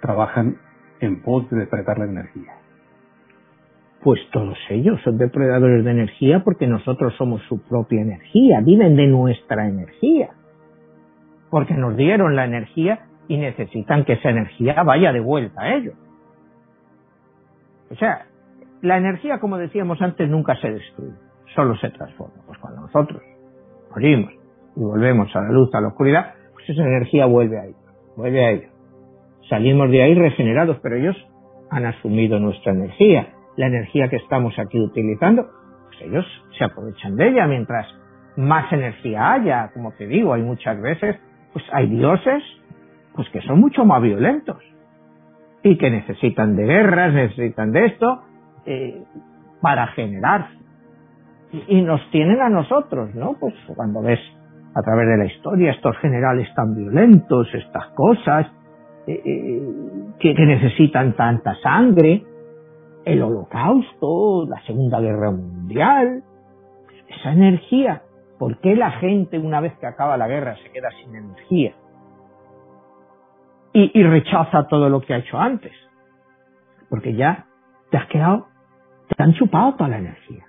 trabajan en pos de depredar la energía? Pues todos ellos son depredadores de energía porque nosotros somos su propia energía, viven de nuestra energía, porque nos dieron la energía y necesitan que esa energía vaya de vuelta a ellos. O sea, la energía, como decíamos antes, nunca se destruye, solo se transforma. Pues cuando nosotros morimos y volvemos a la luz, a la oscuridad, pues esa energía vuelve a ellos, vuelve a ellos salimos de ahí regenerados, pero ellos han asumido nuestra energía, la energía que estamos aquí utilizando, pues ellos se aprovechan de ella. Mientras más energía haya, como te digo, hay muchas veces, pues hay dioses, pues que son mucho más violentos y que necesitan de guerras, necesitan de esto eh, para generar y, nos tienen a nosotros, ¿no? Pues cuando ves a través de la historia estos generales tan violentos, estas cosas, eh, eh, que, necesitan tanta sangre, el holocausto, la Segunda Guerra Mundial, esa energía. ¿Por qué la gente una vez que acaba la guerra se queda sin energía? Y, y rechaza todo lo que ha hecho antes. Porque ya te has quedado, te han chupado toda la energía.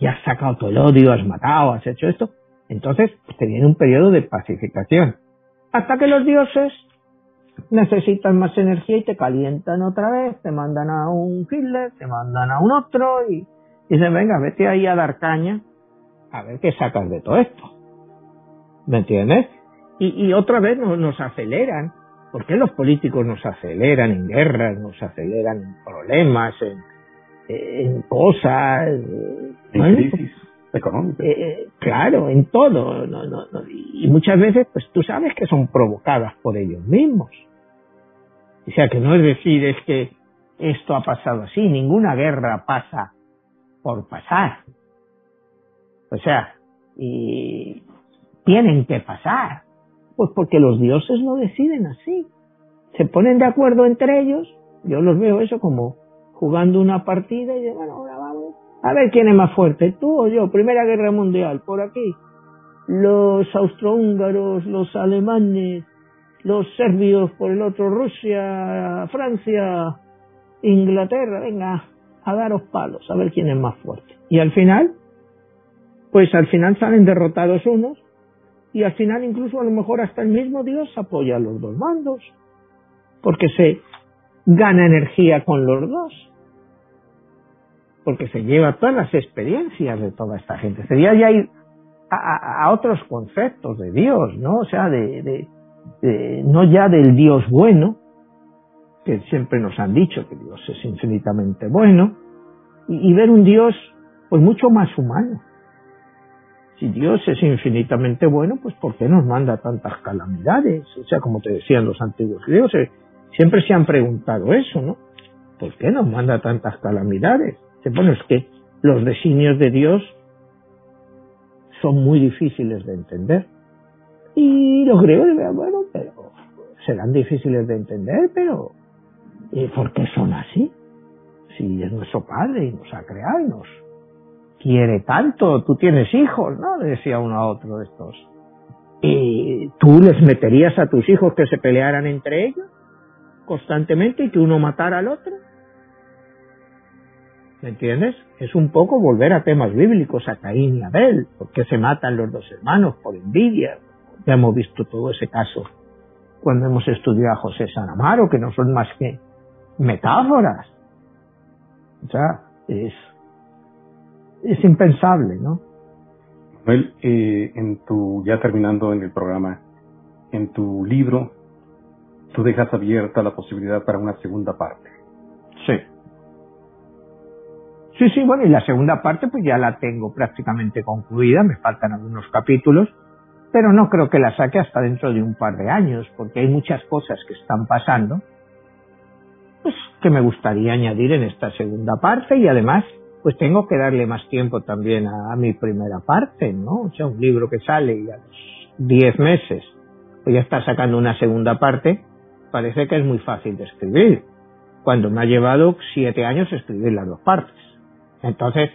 Ya has sacado todo el odio, has matado, has hecho esto. Entonces te viene un periodo de pacificación. Hasta que los dioses necesitan más energía y te calientan otra vez, te mandan a un Hitler, te mandan a un otro y, dicen, venga, vete ahí a dar caña a ver qué sacas de todo esto. ¿Me entiendes? Y, y otra vez nos, nos aceleran. ¿Por qué los políticos nos aceleran en guerras, nos aceleran en problemas, en, en cosas? En crisis económica. Eh, eh, claro, en todo. No, no, no, y muchas veces, pues tú sabes que son provocadas por ellos mismos. O sea, que no es decir, es que esto ha pasado así, ninguna guerra pasa por pasar. O sea, y tienen que pasar. Pues porque los dioses no deciden así. Se ponen de acuerdo entre ellos. Yo los veo eso como jugando una partida y de, bueno, ahora vamos a ver quién es más fuerte, tú o yo. Primera Guerra Mundial, por aquí. Los austrohúngaros, los alemanes, los serbios, por el otro Rusia, Francia, Inglaterra, venga, a daros palos, a ver quién es más fuerte. Y al final, pues al final salen derrotados unos Y al final incluso a lo mejor hasta el mismo Dios apoya a los dos bandos, porque se gana energía con los dos, porque se lleva todas las experiencias de toda esta gente. Sería ya ir a, otros conceptos de Dios, ¿no? O sea, de, no ya del Dios bueno, que siempre nos han dicho que Dios es infinitamente bueno, y, y ver un Dios pues mucho más humano. Si Dios es infinitamente bueno, pues ¿por qué nos manda tantas calamidades? O sea, como te decían los antiguos griegos, eh, siempre se han preguntado eso, ¿no? ¿Por qué nos manda tantas calamidades? Bueno, es que los designios de Dios son muy difíciles de entender. Y los griegos bueno, pero serán difíciles de entender, pero ¿por qué son así? Si es nuestro Padre y nos ha creado y nos quiere tanto, tú tienes hijos, ¿no? decía uno a otro de estos. ¿Y tú les meterías a tus hijos que se pelearan entre ellos constantemente y que uno matara al otro? ¿Me entiendes? Es un poco volver a temas bíblicos, a Caín y Abel, porque se matan los dos hermanos por envidia. Ya hemos visto todo ese caso cuando hemos estudiado a José Sanamaro, que no son más que metáforas. O sea, es, es impensable, ¿no? Manuel, eh, en tu, ya terminando en el programa, en tu libro, tú dejas abierta la posibilidad para una segunda parte. Sí. Sí, sí, bueno, y la segunda parte pues ya la tengo prácticamente concluida, me faltan algunos capítulos, pero no creo que la saque hasta dentro de un par de años, porque hay muchas cosas que están pasando, pues que me gustaría añadir en esta segunda parte y además pues tengo que darle más tiempo también a, mi primera parte, ¿no? O sea, un libro que sale y a los 10 meses pues ya está sacando una segunda parte, parece que es muy fácil de escribir, cuando me ha llevado siete años escribir las dos partes. Entonces,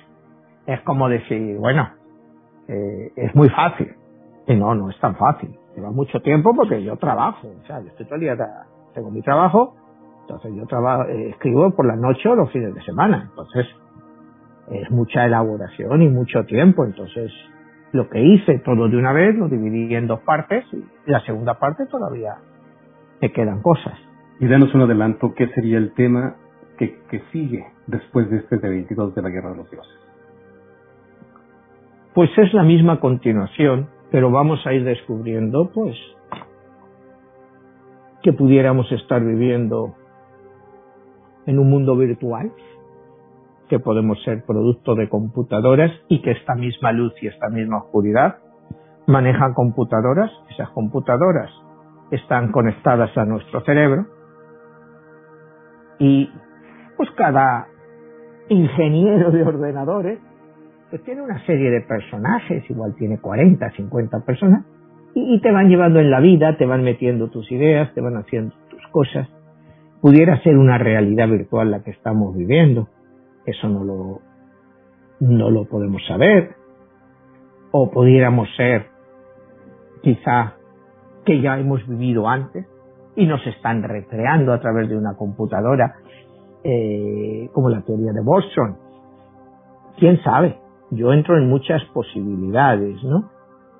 es como decir, bueno, eh, es muy fácil. Y no, no es tan fácil. Lleva mucho tiempo porque yo trabajo. O sea, yo estoy todo el día, tengo mi trabajo, entonces yo trabajo, eh, escribo por la noche o los fines de semana. Entonces, es mucha elaboración y mucho tiempo. Entonces, lo que hice todo de una vez lo dividí en dos partes y la segunda parte todavía me quedan cosas. Y danos un adelanto, ¿qué sería el tema que, que sigue después de este de 22 de la Guerra de los Dioses? Pues es la misma continuación, pero vamos a ir descubriendo, pues, que pudiéramos estar viviendo en un mundo virtual, que podemos ser producto de computadoras y que esta misma luz y esta misma oscuridad manejan computadoras, esas computadoras están conectadas a nuestro cerebro. Y pues cada ingeniero de ordenadores, pues tiene una serie de personajes, igual tiene 40, 50 personas, y, te van llevando en la vida, te van metiendo tus ideas, te van haciendo tus cosas. Pudiera ser una realidad virtual la que estamos viviendo, eso no lo, no lo podemos saber, o pudiéramos ser quizá que ya hemos vivido antes y nos están recreando a través de una computadora eh, como la teoría de Bostrom. ¿Quién sabe? Yo entro en muchas posibilidades, ¿no?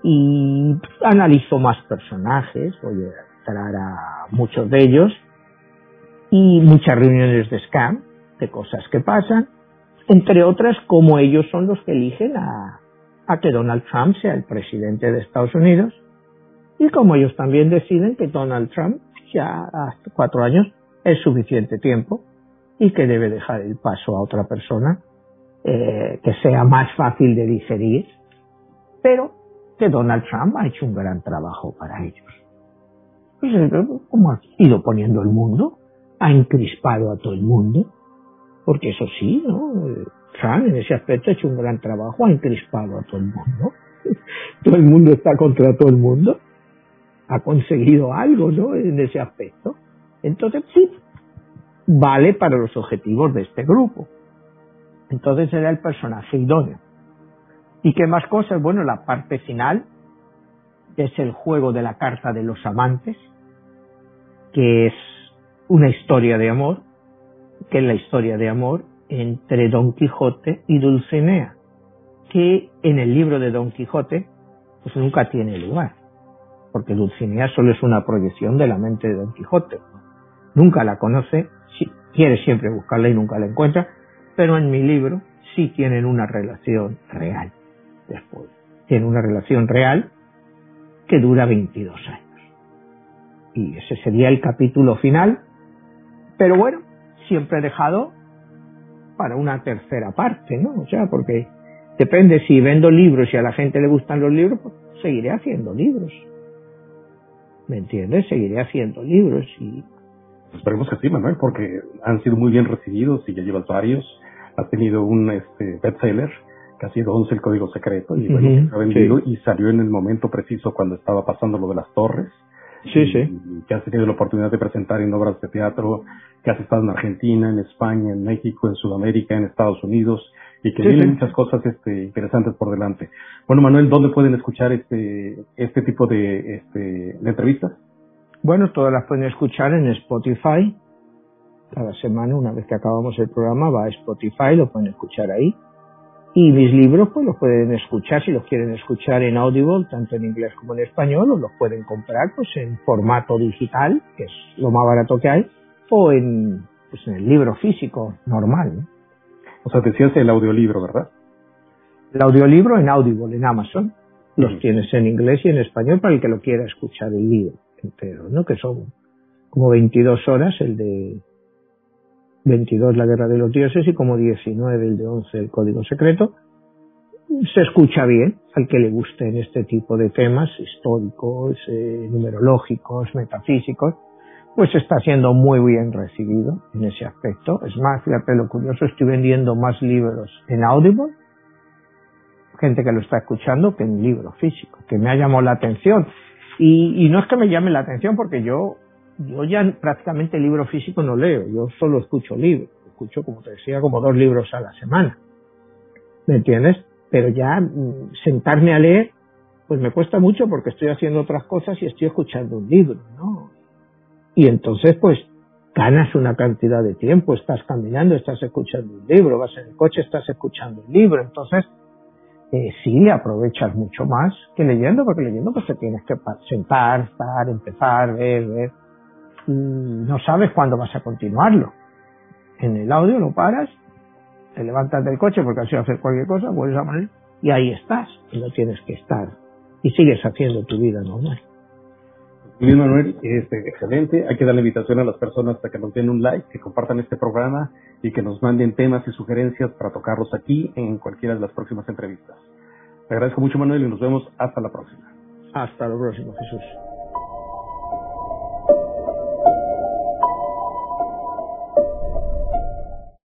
Y analizo más personajes, voy a entrar a muchos de ellos, y muchas reuniones de scam, de cosas que pasan, entre otras como ellos son los que eligen a, a que Donald Trump sea el presidente de Estados Unidos, y como ellos también deciden que Donald Trump ya hasta cuatro años es suficiente tiempo y que debe dejar el paso a otra persona eh, que sea más fácil de digerir, pero que Donald Trump ha hecho un gran trabajo para ellos. Pues, eh, ¿Cómo ha ido poniendo el mundo? Ha encrispado a todo el mundo, porque eso sí, ¿no? Trump en ese aspecto ha hecho un gran trabajo, ha encrispado a todo el mundo. todo el mundo está contra todo el mundo. Ha conseguido algo, ¿no? En ese aspecto. Entonces, sí, vale para los objetivos de este grupo. Entonces era el personaje idóneo. ¿Y qué más cosas? Bueno, la parte final es el juego de la carta de los amantes, que es una historia de amor, que es la historia de amor entre Don Quijote y Dulcinea, que en el libro de Don Quijote pues nunca tiene lugar. porque Dulcinea solo es una proyección de la mente de Don Quijote. Nunca la conoce, quiere siempre buscarla y nunca la encuentra, pero en mi libro sí tienen una relación real después. Tienen una relación real que dura 22 años. Y ese sería el capítulo final, pero bueno, siempre he dejado para una tercera parte, ¿no? O sea, porque depende si vendo libros y a la gente le gustan los libros, pues seguiré haciendo libros. ¿Me entiendes? Seguiré haciendo libros y... Esperemos que sí, Manuel, porque han sido muy bien recibidos y ya llevas varios. Has tenido un este, bestseller que ha sido 11 el código secreto y bueno, se ha vendido y salió en el momento preciso cuando estaba pasando lo de las torres. Sí, sí. que has tenido la oportunidad de presentar en obras de teatro, que has estado en Argentina, en España, en México, en Sudamérica, en Estados Unidos y que vienen muchas cosas este, interesantes por delante. Bueno, Manuel, ¿dónde pueden escuchar este, este tipo de, este, de entrevistas? Bueno, todas las pueden escuchar en Spotify. Cada semana, una vez que acabamos el programa, va a Spotify, lo pueden escuchar ahí. Y mis libros, pues los pueden escuchar si los quieren escuchar en Audible, tanto en inglés como en español, o los pueden comprar pues en formato digital, que es lo más barato que hay, o en, pues, en el libro físico normal. O sea, decías el audiolibro, ¿verdad? El audiolibro en Audible, en Amazon. Los tienes en inglés y en español para el que lo quiera escuchar el libro entero, ¿no? Que son como 22 horas el de 22 la guerra de los dioses y como 19 el de 11 el código secreto. Se escucha bien al que le guste en este tipo de temas históricos, eh, numerológicos, metafísicos pues está siendo muy bien recibido en ese aspecto. Es más, fíjate lo curioso, estoy vendiendo más libros en Audible, gente que lo está escuchando, que en libro físico, que me ha llamado la atención. Y, no es que me llame la atención porque yo, yo ya prácticamente libro físico no leo, yo solo escucho libros, escucho, como te decía, como dos libros a la semana. ¿Me entiendes? Pero ya mm, sentarme a leer, pues me cuesta mucho porque estoy haciendo otras cosas y estoy escuchando un libro, ¿no? Y entonces, pues, ganas una cantidad de tiempo, estás caminando, estás escuchando un libro, vas en el coche, estás escuchando un libro, entonces, eh, sí aprovechas mucho más que leyendo, porque leyendo pues te tienes que sentar, estar, empezar, ver, ver, no sabes cuándo vas a continuarlo. En el audio lo paras, te levantas del coche porque has ido a hacer cualquier cosa, vuelves a poner, y ahí estás, y no tienes que estar, y sigues haciendo tu vida normal. Bien, Manuel, este, excelente. Hay que dar la invitación a las personas para que nos den un like, que compartan este programa y que nos manden temas y sugerencias para tocarlos aquí en cualquiera de las próximas entrevistas. Te agradezco mucho, Manuel, y nos vemos hasta la próxima. Hasta la próxima, Jesús.